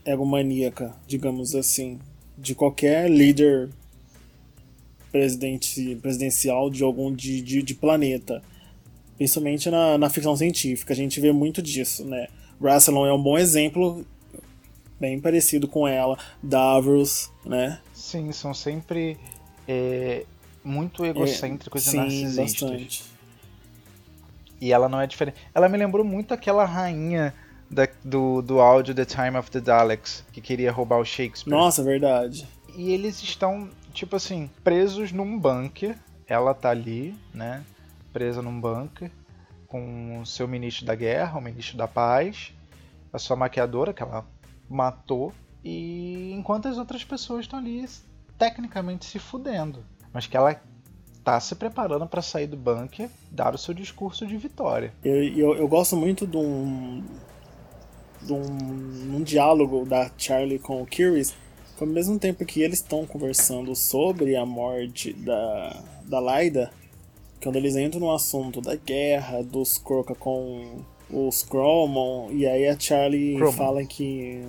egomaníaca, digamos assim, de qualquer líder presidente, presidencial de algum de, de, de planeta. Principalmente na, na ficção científica, a gente vê muito disso, né? Rassilon é um bom exemplo, bem parecido com ela. Davros, né? Sim, são sempre é, muito egocêntricos e Sim, narcisistas. bastante. E ela não é diferente. Ela me lembrou muito aquela rainha da- do, do áudio The Time of the Daleks, que queria roubar o Shakespeare. Nossa, verdade. E eles estão, tipo assim, presos num bunker. Ela tá ali, né? Presa num bunker. Com o seu ministro da guerra, o ministro da paz. A sua maquiadora, que ela matou. E enquanto as outras pessoas estão ali, tecnicamente se fudendo. Mas que ela tá se preparando para sair do bunker, dar o seu discurso de vitória. Eu, eu, eu gosto muito de um, de um, um diálogo da Charlie com o Curious, que ao mesmo tempo que eles estão conversando sobre a morte da, da Laida, quando eles entram no assunto da guerra dos Croca com os Cromon, e aí a Charlie Cromon. fala que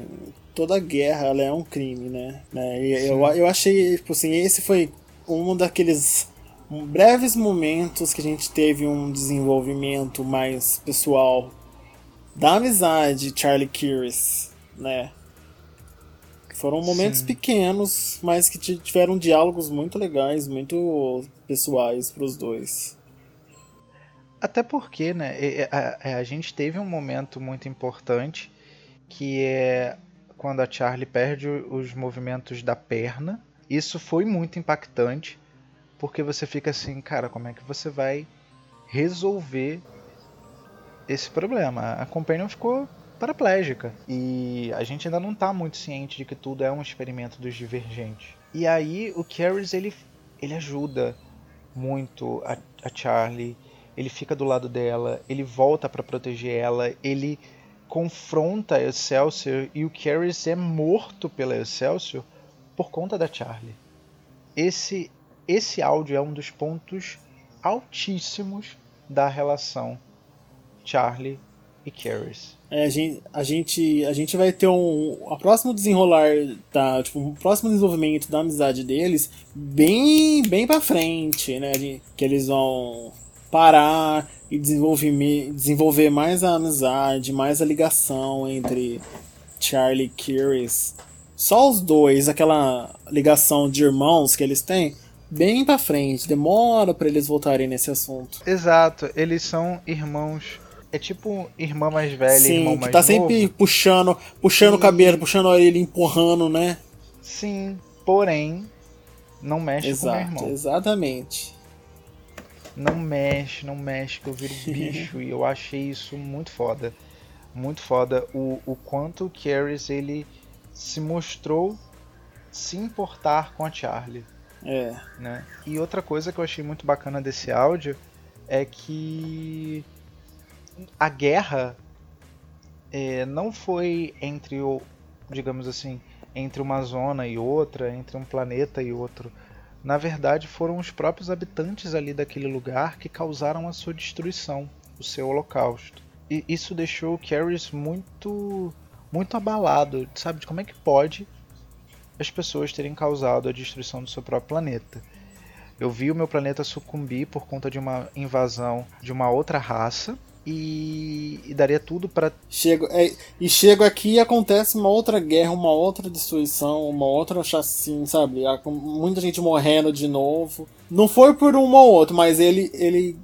toda guerra ela é um crime, né? né? E eu, eu achei, tipo assim, esse foi um daqueles breves momentos que a gente teve um desenvolvimento mais pessoal da amizade Charlie Curious, né? Foram momentos Sim. pequenos, mas que ti- tiveram diálogos muito legais, muito pessoais pros dois. Até porque, né, a, a- a gente teve um momento muito importante que é quando a Charlie perde os movimentos da perna. Isso foi muito impactante, porque você fica assim, cara, como é que você vai resolver esse problema? A Companion ficou paraplégica e a gente ainda não tá muito ciente de que tudo é um experimento dos divergentes. E aí o Carries ele, ele ajuda muito a, a Charlie ele fica do lado dela, ele volta para proteger ela, ele confronta Excelsior e o Carries é morto pela Excelsior por conta da Charlie. Esse esse áudio é um dos pontos altíssimos da relação Charlie e Caris. É, a gente, a gente, a gente vai ter um. A próximo desenrolar da. Tipo, um próximo desenvolvimento da amizade deles bem, bem pra frente, né? De, que eles vão parar e desenvolver, desenvolver mais a amizade, mais a ligação entre Charlie e Kiris. Só os dois, aquela ligação de irmãos que eles têm, bem pra frente. Demora para eles voltarem nesse assunto. Exato, eles são irmãos é tipo irmã mais velha Sim, irmão que mais tá sempre novo. puxando, puxando o cabelo, puxando a orelha, empurrando, né? Sim, porém, não mexe com meu Exato, irmão. exatamente. Não mexe, não mexe, que eu viro (laughs) bicho. e eu achei isso muito foda. Muito foda o, o quanto o Caris ele se mostrou se importar com a Charlie. É. né? E outra coisa que eu achei muito bacana desse áudio é que a guerra é, não foi entre o, digamos assim, entre uma zona e outra, entre um planeta e outro. Na verdade, foram os próprios habitantes ali daquele lugar que causaram a sua destruição, o seu holocausto. E isso deixou o muito, muito abalado, sabe? Como é que pode as pessoas terem causado a destruição do seu próprio planeta. Eu vi o meu planeta sucumbir por conta de uma invasão de uma outra raça e, e daria tudo para Chego, é, e chego aqui e acontece uma outra guerra, uma outra destruição, uma outra chacina, sabe? Há Muita gente morrendo de novo. Não foi por um ou outro, mas ele, ele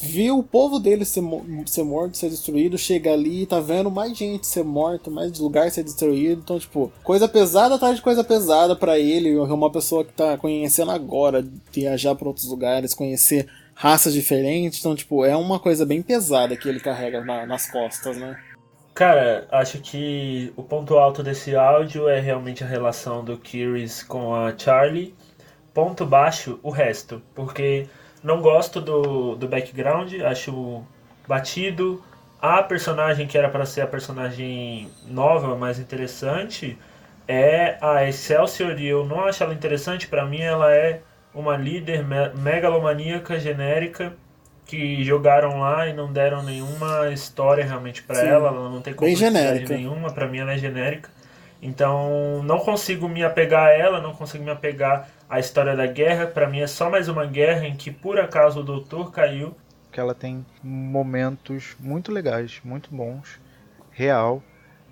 viu o povo dele ser, ser morto, ser destruído, chega ali e tá vendo mais gente ser morta, mais lugar ser destruído. Então, tipo, coisa pesada atrás de coisa pesada pra ele. Uma pessoa que tá conhecendo agora, viajar pra outros lugares, conhecer raças diferentes. Então, tipo, é uma coisa bem pesada que ele carrega na- nas costas, né? Cara, acho que o ponto alto desse áudio é realmente a relação do Kiris com a Charlie. Ponto baixo, o resto. Porque não gosto do, do background, acho batido. A personagem que era para ser a personagem nova, mais interessante, é a Excelsior e eu não acho ela interessante. Para mim, ela é uma líder me- megalomaníaca genérica que jogaram lá e não deram nenhuma história realmente pra Sim. ela, ela não tem Bem complexidade genérica. nenhuma, pra mim ela é genérica. Então, não consigo me apegar a ela, não consigo me apegar à história da guerra, Pra mim é só mais uma guerra em que por acaso o doutor caiu. que ela tem momentos muito legais, muito bons, real.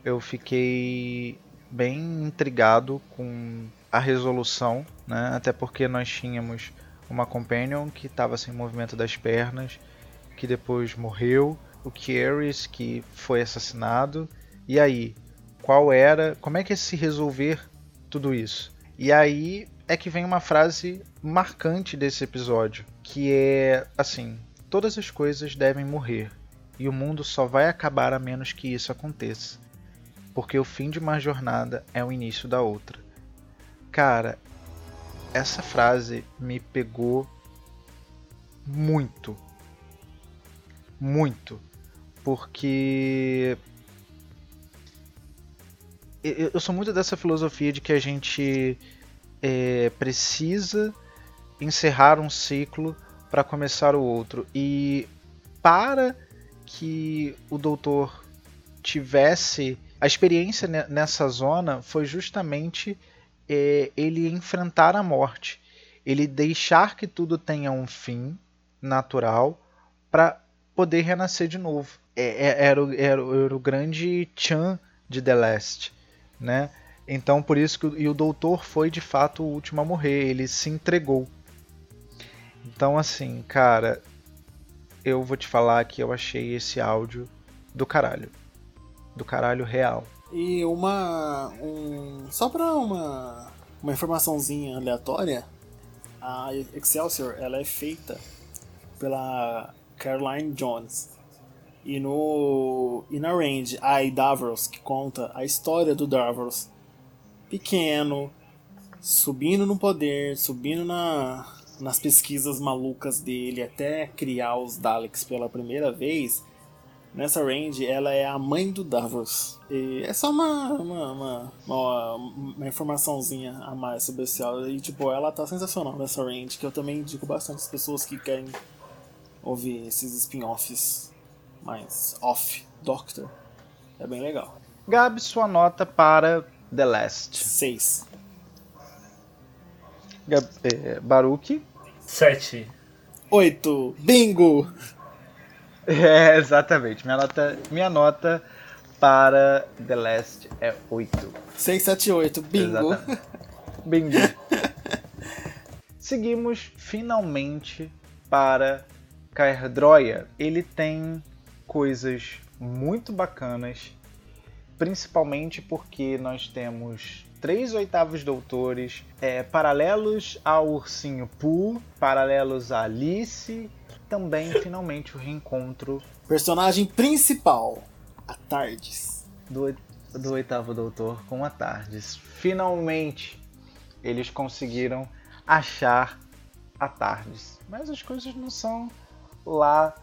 Eu fiquei bem intrigado com a resolução, né? Até porque nós tínhamos uma companion que estava sem movimento das pernas, que depois morreu, o Kieris que foi assassinado. E aí, qual era, como é que ia se resolver tudo isso? E aí é que vem uma frase marcante desse episódio, que é assim: todas as coisas devem morrer, e o mundo só vai acabar a menos que isso aconteça. Porque o fim de uma jornada é o início da outra. Cara, essa frase me pegou muito. Muito. Porque eu sou muito dessa filosofia de que a gente é, precisa encerrar um ciclo para começar o outro. E para que o doutor tivesse a experiência ne- nessa zona foi justamente é, ele enfrentar a morte, ele deixar que tudo tenha um fim natural para poder renascer de novo. É- é- era, o- era, era o grande Chan de The Last, né? Então por isso que e o doutor foi de fato o último a morrer, ele se entregou. Então assim, cara, eu vou te falar que eu achei esse áudio do caralho. Do caralho real. E uma. Um, só pra uma, uma informaçãozinha aleatória, a Excelsior ela é feita pela Caroline Jones. E, no, e na Range, a Davros, que conta a história do Davros pequeno, subindo no poder, subindo na, nas pesquisas malucas dele, até criar os Daleks pela primeira vez. Nessa range, ela é a mãe do Davros. E é só uma, uma, uma, uma, uma informaçãozinha a mais sobre esse áudio. E, tipo, ela tá sensacional nessa range, que eu também indico bastante as pessoas que querem ouvir esses spin-offs mais off Doctor. É bem legal. Gabi, sua nota para The Last. 6. Gab é, Baruki. 7. 8. Bingo! (laughs) É, exatamente. Minha nota, minha nota para The Last é 8. 6, 7, 8. Bingo! Exatamente. Bingo. (laughs) Seguimos finalmente para Caerdroia. Ele tem coisas muito bacanas, principalmente porque nós temos três oitavos doutores é, paralelos ao Ursinho Pooh, paralelos a Alice, também finalmente o reencontro Personagem principal: a Tardes. do, do oitavo doutor com a Tardes. Finalmente eles conseguiram achar a Tardes. Mas as coisas não são lá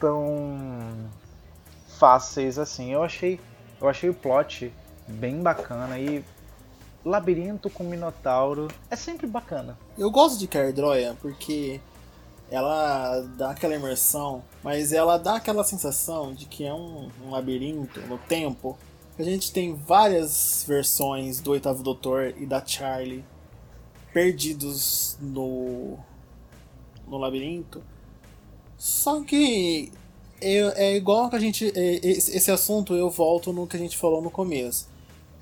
tão fáceis assim. Eu achei, eu achei o plot bem bacana e labirinto com minotauro é sempre bacana. Eu gosto de Cardroia porque ela dá aquela imersão, mas ela dá aquela sensação de que é um, um labirinto no tempo. A gente tem várias versões do Oitavo Doutor e da Charlie perdidos no, no labirinto. Só que é, é igual que a gente. é, esse esse assunto eu volto no que a gente falou no começo.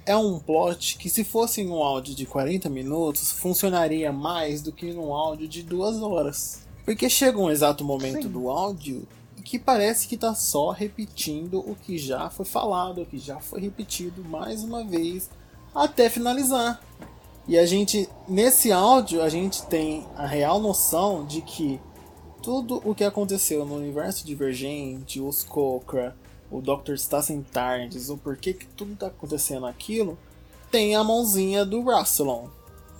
É um plot que, se fosse em um áudio de 40 minutos, funcionaria mais do que num áudio de duas horas. Porque chega um exato momento Sim. do áudio que parece que tá só repetindo o que já foi falado, o que já foi repetido mais uma vez, até finalizar. E a gente, nesse áudio, a gente tem a real noção de que tudo o que aconteceu no universo divergente, os Kokra, o Dr. Stassen Tardes, o porquê que tudo tá acontecendo aquilo, tem a mãozinha do Rassilon.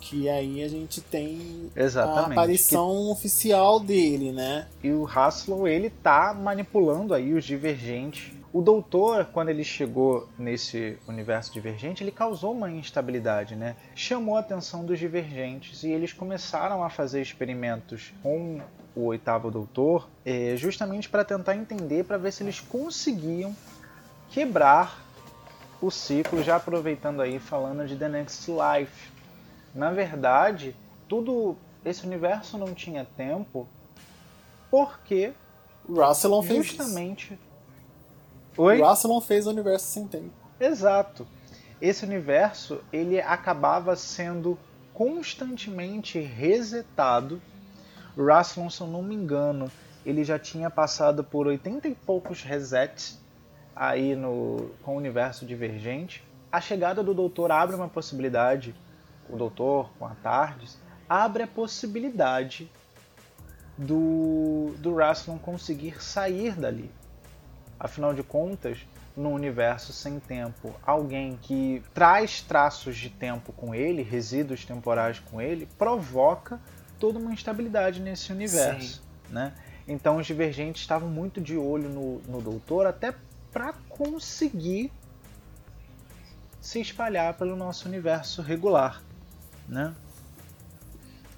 Que aí a gente tem a Exatamente. aparição oficial dele, né? E o Haslow, ele tá manipulando aí os divergentes. O doutor, quando ele chegou nesse universo divergente, ele causou uma instabilidade, né? Chamou a atenção dos divergentes e eles começaram a fazer experimentos com o oitavo doutor, eh, justamente para tentar entender, para ver se eles conseguiam quebrar o ciclo, já aproveitando aí falando de The Next Life. Na verdade, tudo esse universo não tinha tempo porque Rassilon fez justamente. Oi? O Rassilon fez o universo sem tempo. Exato. Esse universo ele acabava sendo constantemente resetado. Rassilon, se eu não me engano, ele já tinha passado por 80 e poucos resets aí no com o universo divergente. A chegada do Doutor abre uma possibilidade, o Doutor com a Tardes abre a possibilidade do do Rassilon conseguir sair dali. Afinal de contas, no universo sem tempo, alguém que traz traços de tempo com ele, resíduos temporais com ele, provoca toda uma instabilidade nesse universo. Né? Então os divergentes estavam muito de olho no, no doutor, até para conseguir se espalhar pelo nosso universo regular. Né?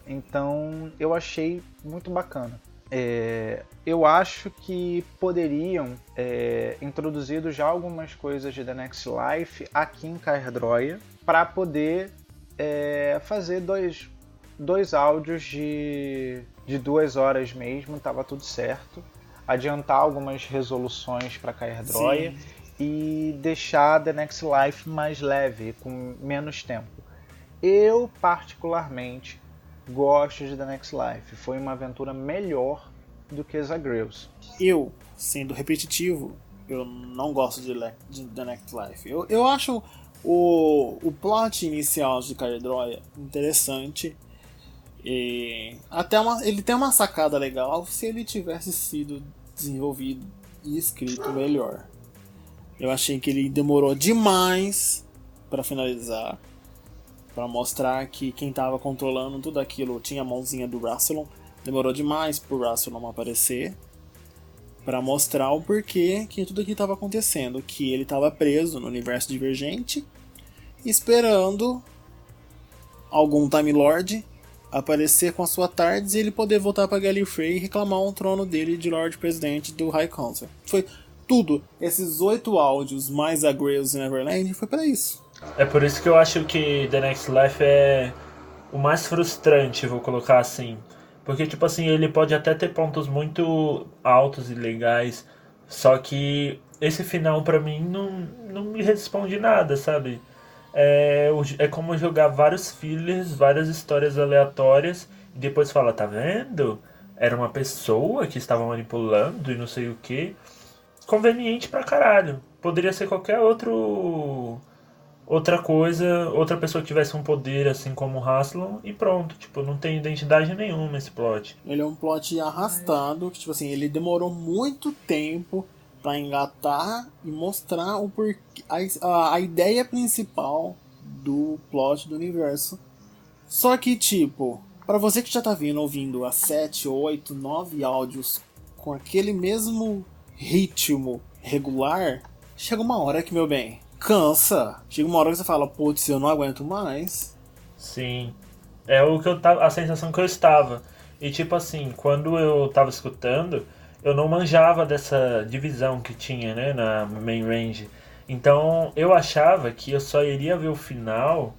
Então eu achei muito bacana. É, eu acho que poderiam é, introduzido já algumas coisas de The Next Life aqui em Caerdroia para poder é, fazer dois, dois áudios de, de duas horas mesmo, tava tudo certo. Adiantar algumas resoluções para Caerdroia Sim. e deixar The Next Life mais leve, com menos tempo. Eu, particularmente, gosto de The Next Life. Foi uma aventura melhor do que Zagreus. Eu, sendo repetitivo, eu não gosto de, de The Next Life. Eu, eu acho o, o plot inicial de Cardroia interessante. E até uma, ele tem uma sacada legal se ele tivesse sido desenvolvido e escrito melhor. Eu achei que ele demorou demais para finalizar, para mostrar que quem estava controlando tudo aquilo tinha a mãozinha do Rassilon. Demorou demais pro Rassilon aparecer para mostrar o porquê que tudo aquilo estava acontecendo, que ele estava preso no universo divergente, esperando algum Time Lord aparecer com a sua tardes e ele poder voltar para Gallifrey e reclamar o trono dele de Lord Presidente do High Council. Foi tudo, esses oito áudios mais a Grails Neverland, foi para isso. É por isso que eu acho que The Next Life é o mais frustrante, vou colocar assim. Porque, tipo assim, ele pode até ter pontos muito altos e legais, só que esse final para mim não, não me responde nada, sabe? É, é como jogar vários fillers, várias histórias aleatórias, e depois fala, tá vendo? Era uma pessoa que estava manipulando e não sei o que. Conveniente pra caralho. Poderia ser qualquer outro outra coisa, outra pessoa que tivesse um poder assim como o Haslon e pronto, tipo, não tem identidade nenhuma esse plot. Ele é um plot arrastado, que tipo assim, ele demorou muito tempo para engatar e mostrar o porquê, a, a, a ideia principal do plot do universo. Só que tipo, para você que já tá vindo ouvindo a 7, 8, 9 áudios com aquele mesmo ritmo regular, chega uma hora que, meu bem, cansa. Chega uma hora que você fala, putz, eu não aguento mais. Sim. É o que eu tava. a sensação que eu estava. E tipo assim, quando eu tava escutando, eu não manjava dessa divisão que tinha, né, na main range. Então eu achava que eu só iria ver o final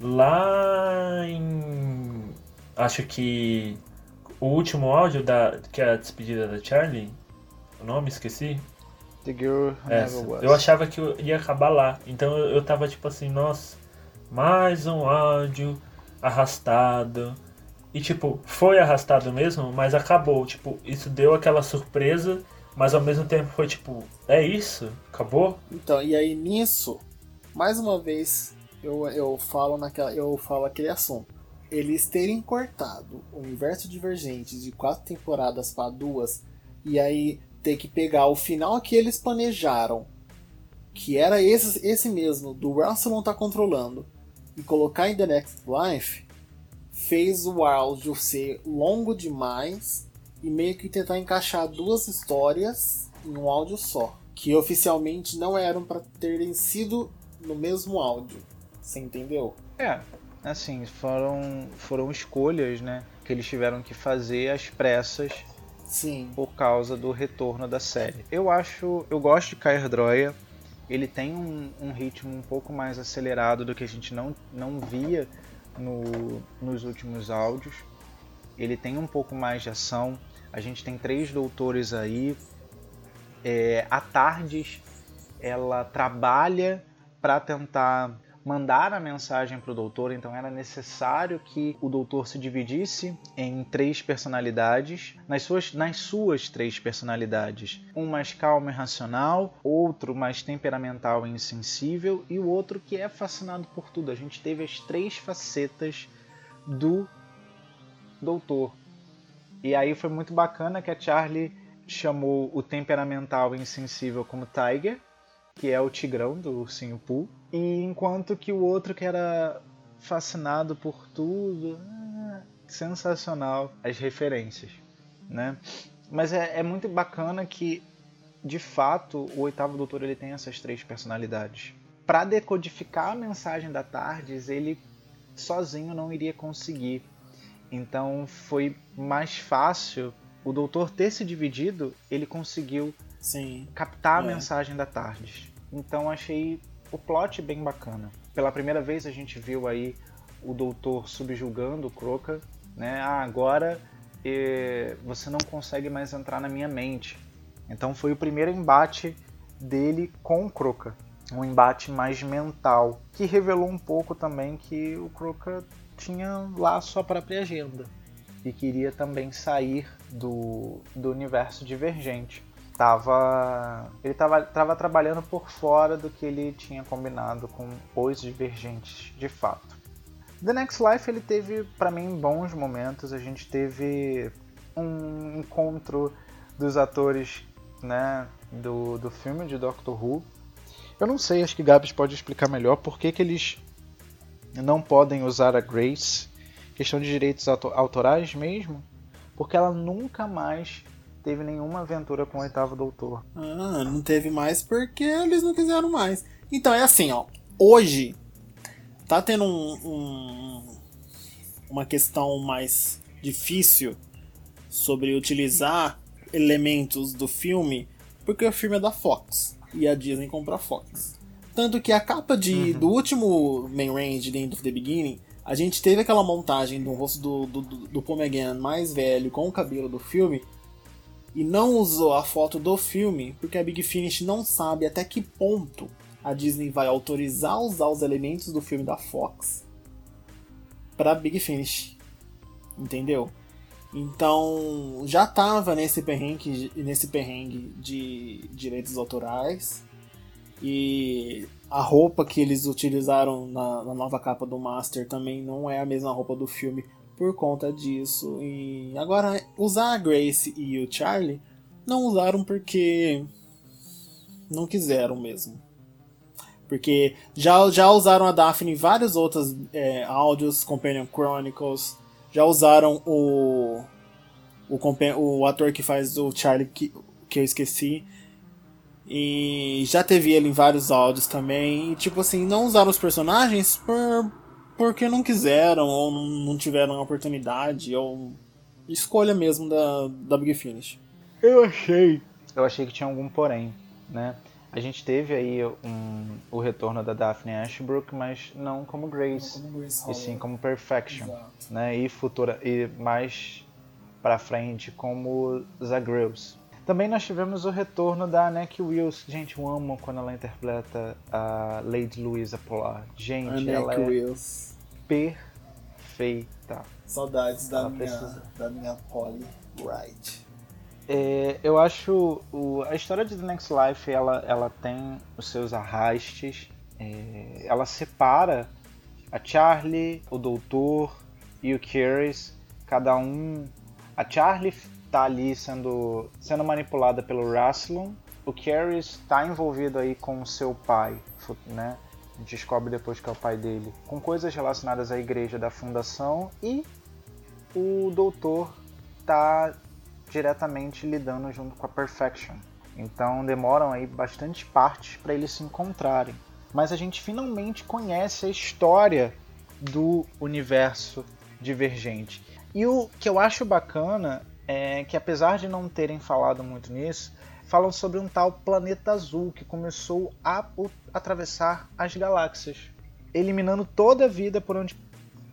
lá em. Acho que o último áudio da. que é a despedida da Charlie. O nome esqueci. The Girl Never Was. Eu achava que ia acabar lá. Então eu, eu tava tipo assim, nossa, mais um áudio arrastado. E tipo, foi arrastado mesmo, mas acabou. Tipo, isso deu aquela surpresa, mas ao mesmo tempo foi tipo, é isso? Acabou? Então, e aí nisso, mais uma vez, eu, eu falo naquela. Eu falo aquele assunto. Eles terem cortado o universo divergente de quatro temporadas para duas, e aí ter que pegar o final que eles planejaram, que era esse, esse mesmo, do Russell não tá controlando, e colocar em The Next Life, fez o áudio ser longo demais e meio que tentar encaixar duas histórias em um áudio só, que oficialmente não eram para terem sido no mesmo áudio. Você entendeu? É, assim, foram, foram escolhas, né, que eles tiveram que fazer às pressas Sim. por causa do retorno da série. Eu acho, eu gosto de Cair Droia. Ele tem um, um, ritmo um pouco mais acelerado do que a gente não, não via no, nos últimos áudios. Ele tem um pouco mais de ação. A gente tem três doutores aí. É, a Tardes ela trabalha para tentar mandar a mensagem para o doutor, então era necessário que o doutor se dividisse em três personalidades, nas suas, nas suas três personalidades. Um mais calmo e racional, outro mais temperamental e insensível, e o outro que é fascinado por tudo. A gente teve as três facetas do doutor. E aí foi muito bacana que a Charlie chamou o temperamental e insensível como Tiger, que é o Tigrão do Ursinho Pooh, e enquanto que o outro que era fascinado por tudo, ah, sensacional as referências, né? Mas é, é, muito bacana que, de fato, o Oitavo Doutor ele tem essas três personalidades. Para decodificar a mensagem da Tardes, ele sozinho não iria conseguir. Então foi mais fácil o Doutor ter se dividido, ele conseguiu Sim. captar a é. mensagem da Tardes. Então achei o plot bem bacana. Pela primeira vez a gente viu aí o doutor subjugando o Croca, né? Ah, agora eh, você não consegue mais entrar na minha mente. Então foi o primeiro embate dele com o Croca, um embate mais mental, que revelou um pouco também que o Croca tinha lá sua própria agenda e queria também sair do, do universo divergente tava ele estava tava trabalhando por fora do que ele tinha combinado com os divergentes de fato. The Next Life ele teve para mim bons momentos. A gente teve um encontro dos atores, né, do, do filme de Doctor Who. Eu não sei, acho que Gabs pode explicar melhor por que, que eles não podem usar a Grace. Questão de direitos autorais mesmo, porque ela nunca mais teve nenhuma aventura com o oitavo doutor. Ah, não teve mais porque eles não quiseram mais. Então é assim, ó. Hoje tá tendo um, um, uma questão mais difícil sobre utilizar elementos do filme porque o filme é da Fox e a Disney compra a Fox. Tanto que a capa de, uhum. do último Main Range, The End of the Beginning, a gente teve aquela montagem do rosto do, do, do, do Pomegan mais velho com o cabelo do filme e não usou a foto do filme porque a Big Finish não sabe até que ponto a Disney vai autorizar usar os elementos do filme da Fox para Big Finish. Entendeu? Então já tava nesse perrengue, nesse perrengue de direitos autorais e a roupa que eles utilizaram na, na, nova capa do Master também não é a mesma roupa do filme por conta disso. E agora usar a Grace e o Charlie não usaram porque não quiseram mesmo. Porque já, já usaram a Daphne em vários outros é, áudios, Companion Chronicles, já usaram o, o, o ator que faz o Charlie que, que eu esqueci. E já teve ele em vários áudios também. E, tipo assim, não usaram os personagens por, porque não quiseram, ou não tiveram a oportunidade, ou escolha mesmo da, da Big Finish. Eu achei. Eu achei que tinha algum porém, né? A gente teve aí um, o retorno da Daphne Ashbrook, mas não como Grace, não como Grace e sim como Perfection, Exato. né? E futura e mais para frente como Zagreus. Também nós tivemos o retorno da Anneke Wills. Gente, eu amo quando ela interpreta a Lady Louisa Polar. Gente, Anneke ela é Wills. perfeita. Saudades da minha, precisa... da minha Polly Wright. É, eu acho o, a história de The Next Life ela, ela tem os seus arrastes. É, ela separa a Charlie, o Doutor e o Curious, cada um. A Charlie tá ali sendo, sendo manipulada pelo Rassilon. O Carrie está envolvido aí com seu pai, né? Descobre depois que é o pai dele, com coisas relacionadas à igreja da fundação e o doutor tá diretamente lidando junto com a Perfection. Então demoram aí bastante partes para eles se encontrarem. Mas a gente finalmente conhece a história do universo divergente. E o que eu acho bacana é, que apesar de não terem falado muito nisso, falam sobre um tal planeta azul que começou a atravessar as galáxias, eliminando toda a vida por onde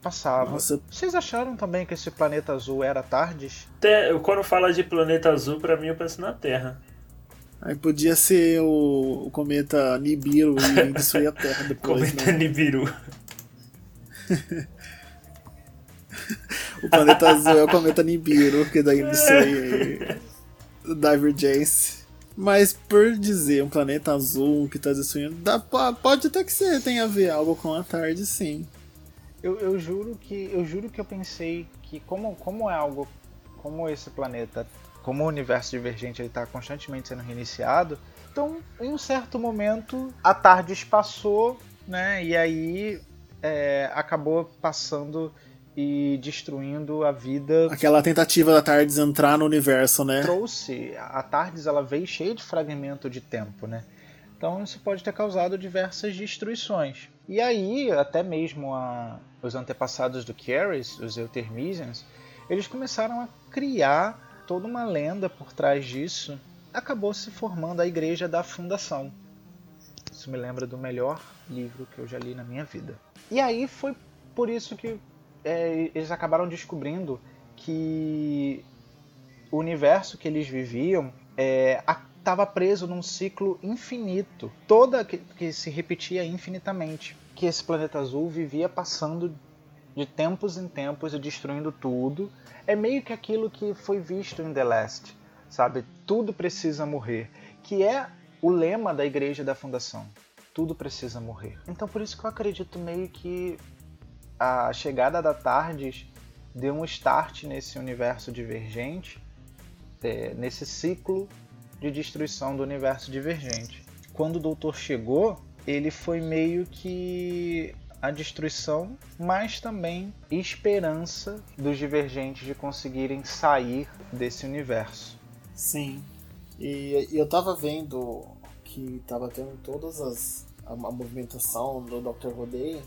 passava. Nossa. Vocês acharam também que esse planeta azul era Tardes? Até, quando fala de planeta azul, para mim eu penso na Terra. Aí podia ser o, o cometa Nibiru e (laughs) destruir a Terra depois. cometa né? Nibiru. (laughs) o planeta azul é o cometa Nibiru, que daí destrói Divergence. Mas por dizer um planeta azul que está destruindo, dá, pode até que você tenha a ver algo com a tarde, sim. Eu, eu, juro que eu juro que eu pensei que como, como é algo como esse planeta, como o universo divergente está constantemente sendo reiniciado, então em um certo momento a tarde passou, né? E aí é, acabou passando e destruindo a vida. Aquela tentativa da Tardes entrar no universo, né? Trouxe. A Tardes ela veio cheia de fragmento de tempo, né? Então isso pode ter causado diversas destruições. E aí, até mesmo a, os antepassados do Caris, os Eutermisians, eles começaram a criar toda uma lenda por trás disso. Acabou se formando a Igreja da Fundação. Isso me lembra do melhor livro que eu já li na minha vida. E aí foi por isso que é, eles acabaram descobrindo que o universo que eles viviam estava é, preso num ciclo infinito, toda que, que se repetia infinitamente, que esse planeta azul vivia passando de tempos em tempos e destruindo tudo. É meio que aquilo que foi visto em The Last, sabe? Tudo precisa morrer, que é o lema da Igreja da Fundação. Tudo precisa morrer. Então por isso que eu acredito meio que a chegada da Tardes deu um start nesse universo divergente, é, nesse ciclo de destruição do universo divergente. Quando o Doutor chegou, ele foi meio que a destruição, mas também esperança dos divergentes de conseguirem sair desse universo. Sim. E, e eu tava vendo que tava tendo todas as a, a movimentação do Dr. Rodeia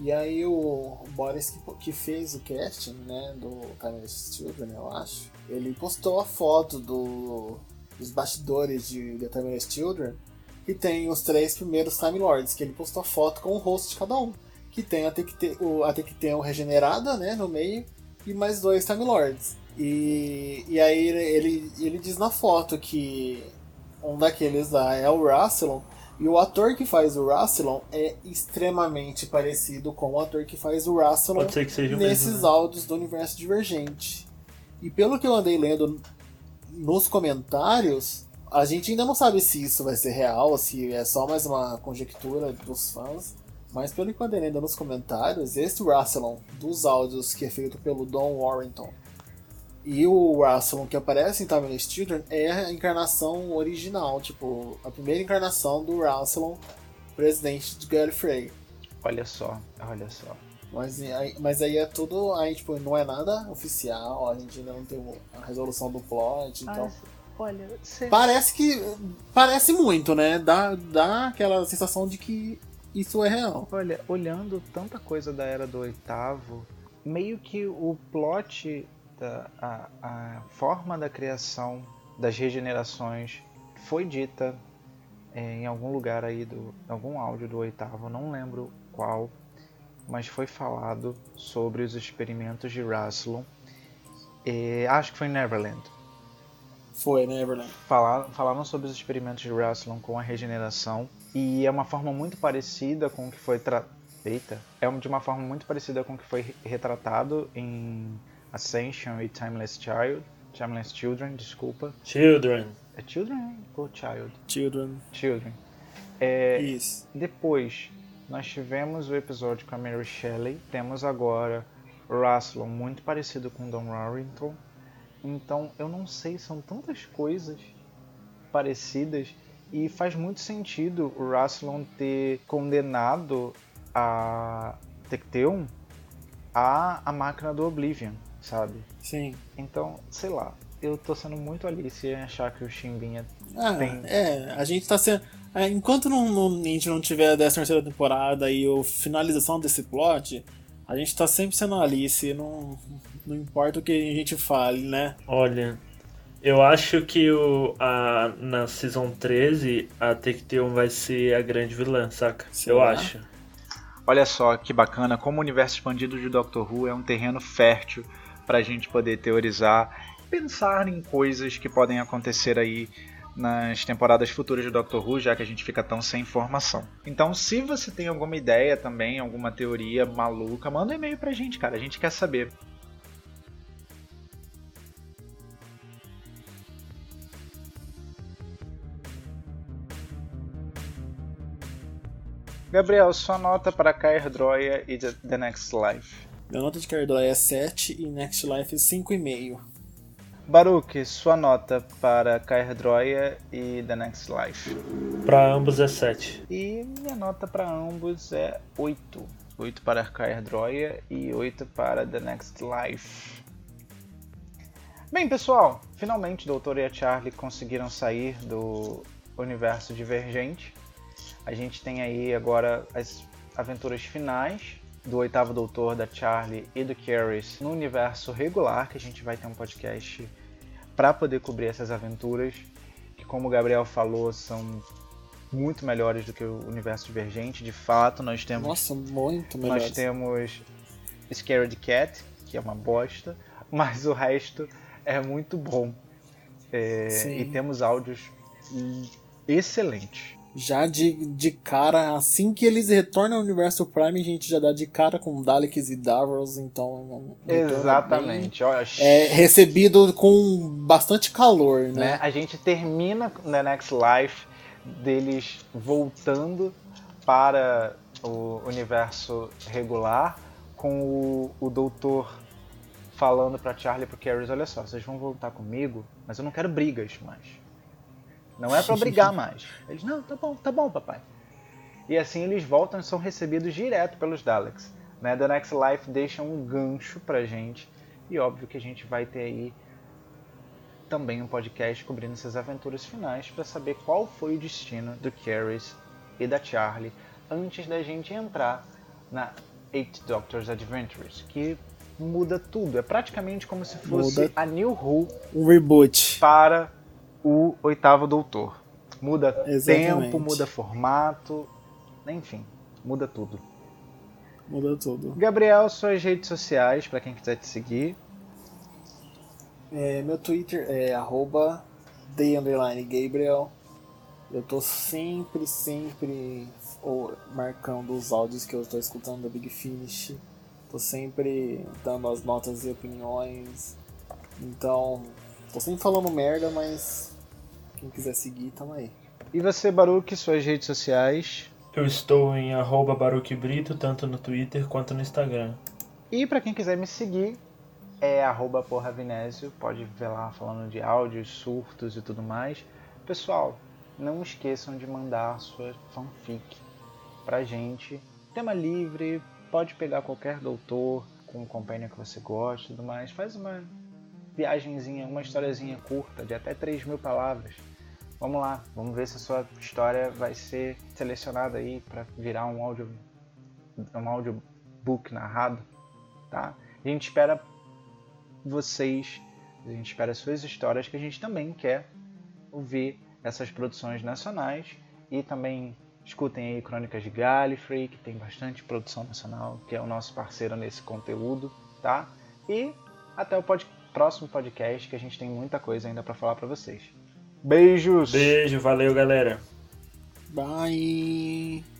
e aí o Boris que, que fez o casting, né, do Timeless Children, eu acho, ele postou a foto do os bastidores de The Timeless Children, que tem os três primeiros Time Lords, que ele postou foto com o rosto de cada um. Que tem a Tecteum a Tecteum regenerada, né, no meio, e mais dois Time Lords. E, e aí ele, ele diz na foto que um daqueles lá é o Rassilon, e o ator que faz o Rassilon é extremamente parecido com o ator que faz o Rassilon nesses mesmo, né? áudios do universo divergente. E pelo que eu andei lendo nos comentários, a gente ainda não sabe se isso vai ser real, se é só mais uma conjectura dos fãs. Mas pelo que eu andei lendo nos comentários, esse Rassilon dos áudios que é feito pelo Don Warrington e o Rassilon que aparece em Timeless Children é a encarnação original, tipo, a primeira encarnação do Rassilon, presidente de Gallifrey. Olha só, olha só. Mas, aí- mas aí é tudo, aí tipo, não é nada oficial, a gente ainda não tem a resolução do plot, então... Mas, olha, você Parece que. Parece muito, né? Dá, dá aquela sensação de que isso é real. Olha, olhando tanta coisa da era do oitavo, meio que o plot, da, a, a forma da criação das regenerações foi dita é, em algum lugar aí do. algum áudio do oitavo, não lembro qual, mas foi falado sobre os experimentos de Rassilon. É, acho que foi em Neverland. Foi, né, Everland? Falaram, falaram sobre os experimentos de Rassilon com a regeneração e é uma forma muito parecida com o que foi tra... Eita. é de uma forma muito parecida com o que foi re- retratado em Ascension e Timeless Child, Timeless Children, desculpa. Children. É Children ou Child? Children. Children. É, Isso. depois nós tivemos o episódio com a Mary Shelley, temos agora Rassilon muito parecido com Don Warrington. Então eu não sei, são tantas coisas parecidas e faz muito sentido o Rassilon ter condenado a Tecteum a a máquina do Oblivion, sabe? Sim. Então, sei lá, eu tô sendo muito Alice em achar que o Chimbinha Ah, Tem. é, a gente tá sendo. é, Enquanto não, não- a gente não tiver a 13 terceira temporada e a finalização desse plot, a gente tá sempre sendo Alice, não, não importa o que a gente fale, né? Olha, eu acho que o, a, na Season 13 a Tecteum vai ser a grande vilã, saca? Eu Será? acho. Olha só que bacana como o universo expandido de Doctor Who é um terreno fértil para a gente poder teorizar, pensar em coisas que podem acontecer aí nas temporadas futuras de Doctor Who, já que a gente fica tão sem informação. Então, se você tem alguma ideia também, alguma teoria maluca, manda um e-mail pra gente, cara, a gente quer saber. Gabriel, sua nota para Kair Droya e The Next Life. Minha nota de Cardói é 7 e Next Life é 5,5. Baruch, sua nota para Kair Droya e The Next Life. Pra ambos é 7. E minha nota para ambos é 8. 8 para Kair Droya e 8 para The Next Life. Bem, pessoal, finalmente o Doutor e a Charlie conseguiram sair do universo divergente. A gente tem aí agora as aventuras finais do oitavo Doutor, da Charlie e do Caris no universo regular, que a gente vai ter um podcast para poder cobrir essas aventuras, que como o Gabriel falou, são muito melhores do que o universo divergente. De fato, nós temos Nossa, muito melhor. nós temos Scared Cat, que é uma bosta, mas o resto é muito bom. É, Sim. e temos áudios excelentes. Já de, de cara, assim que eles retornam ao universo Prime, a gente já dá de cara com Daleks e Davros, então. é retorno Exatamente. Olha, bem- É recebido com bastante calor, né? né? A gente termina The Next Life deles voltando para o universo regular com o, o doutor falando para Charlie e pro Carrie, olha só, vocês vão voltar comigo, mas eu não quero brigas mais. Não é para brigar (laughs) mais. Eles, não, tá bom, tá bom, papai. E assim eles voltam e são recebidos direto pelos Daleks. Né? The Next Life deixa um gancho pra gente. E óbvio que a gente vai ter aí também um podcast cobrindo essas aventuras finais para saber qual foi o destino do Caris e da Charlie antes da gente entrar na Eight Doctors Adventures, que muda tudo. É praticamente como se fosse Muda. a New Who Um reboot. para o oitavo doutor. Muda Exatamente. tempo, muda formato, enfim, muda tudo. Muda tudo. Gabriel, suas redes sociais, para quem quiser te seguir. É, meu Twitter é arroba Gabriel. Eu tô sempre, sempre marcando os áudios que eu tô escutando da Big Finish. Tô sempre dando as notas e opiniões. Então, tô sempre falando merda, mas quem quiser seguir, tamo aí. E você, Baruque, suas redes sociais. Eu estou em arroba Baruque Brito, tanto no Twitter quanto no Instagram. E para quem quiser me seguir, é arroba porravinésio. Pode ver lá falando de áudios, surtos e tudo mais. Pessoal, não esqueçam de mandar sua fanfic pra gente. Tema livre, pode pegar qualquer doutor com um companion que você gosta e tudo mais. Faz uma viagenzinha, uma historiazinha curta, de até 3 mil palavras. Vamos lá, vamos ver se a sua história vai ser selecionada aí para virar um áudio um audiobook narrado, tá? A gente espera vocês, a gente espera suas histórias que a gente também quer ouvir essas produções nacionais e também escutem aí Crônicas de Gallifrey, que tem bastante produção nacional, que é o nosso parceiro nesse conteúdo, tá? E até o pod próximo podcast que a gente tem muita coisa ainda para falar para vocês. Beijos. Beijo, valeu galera. Bye!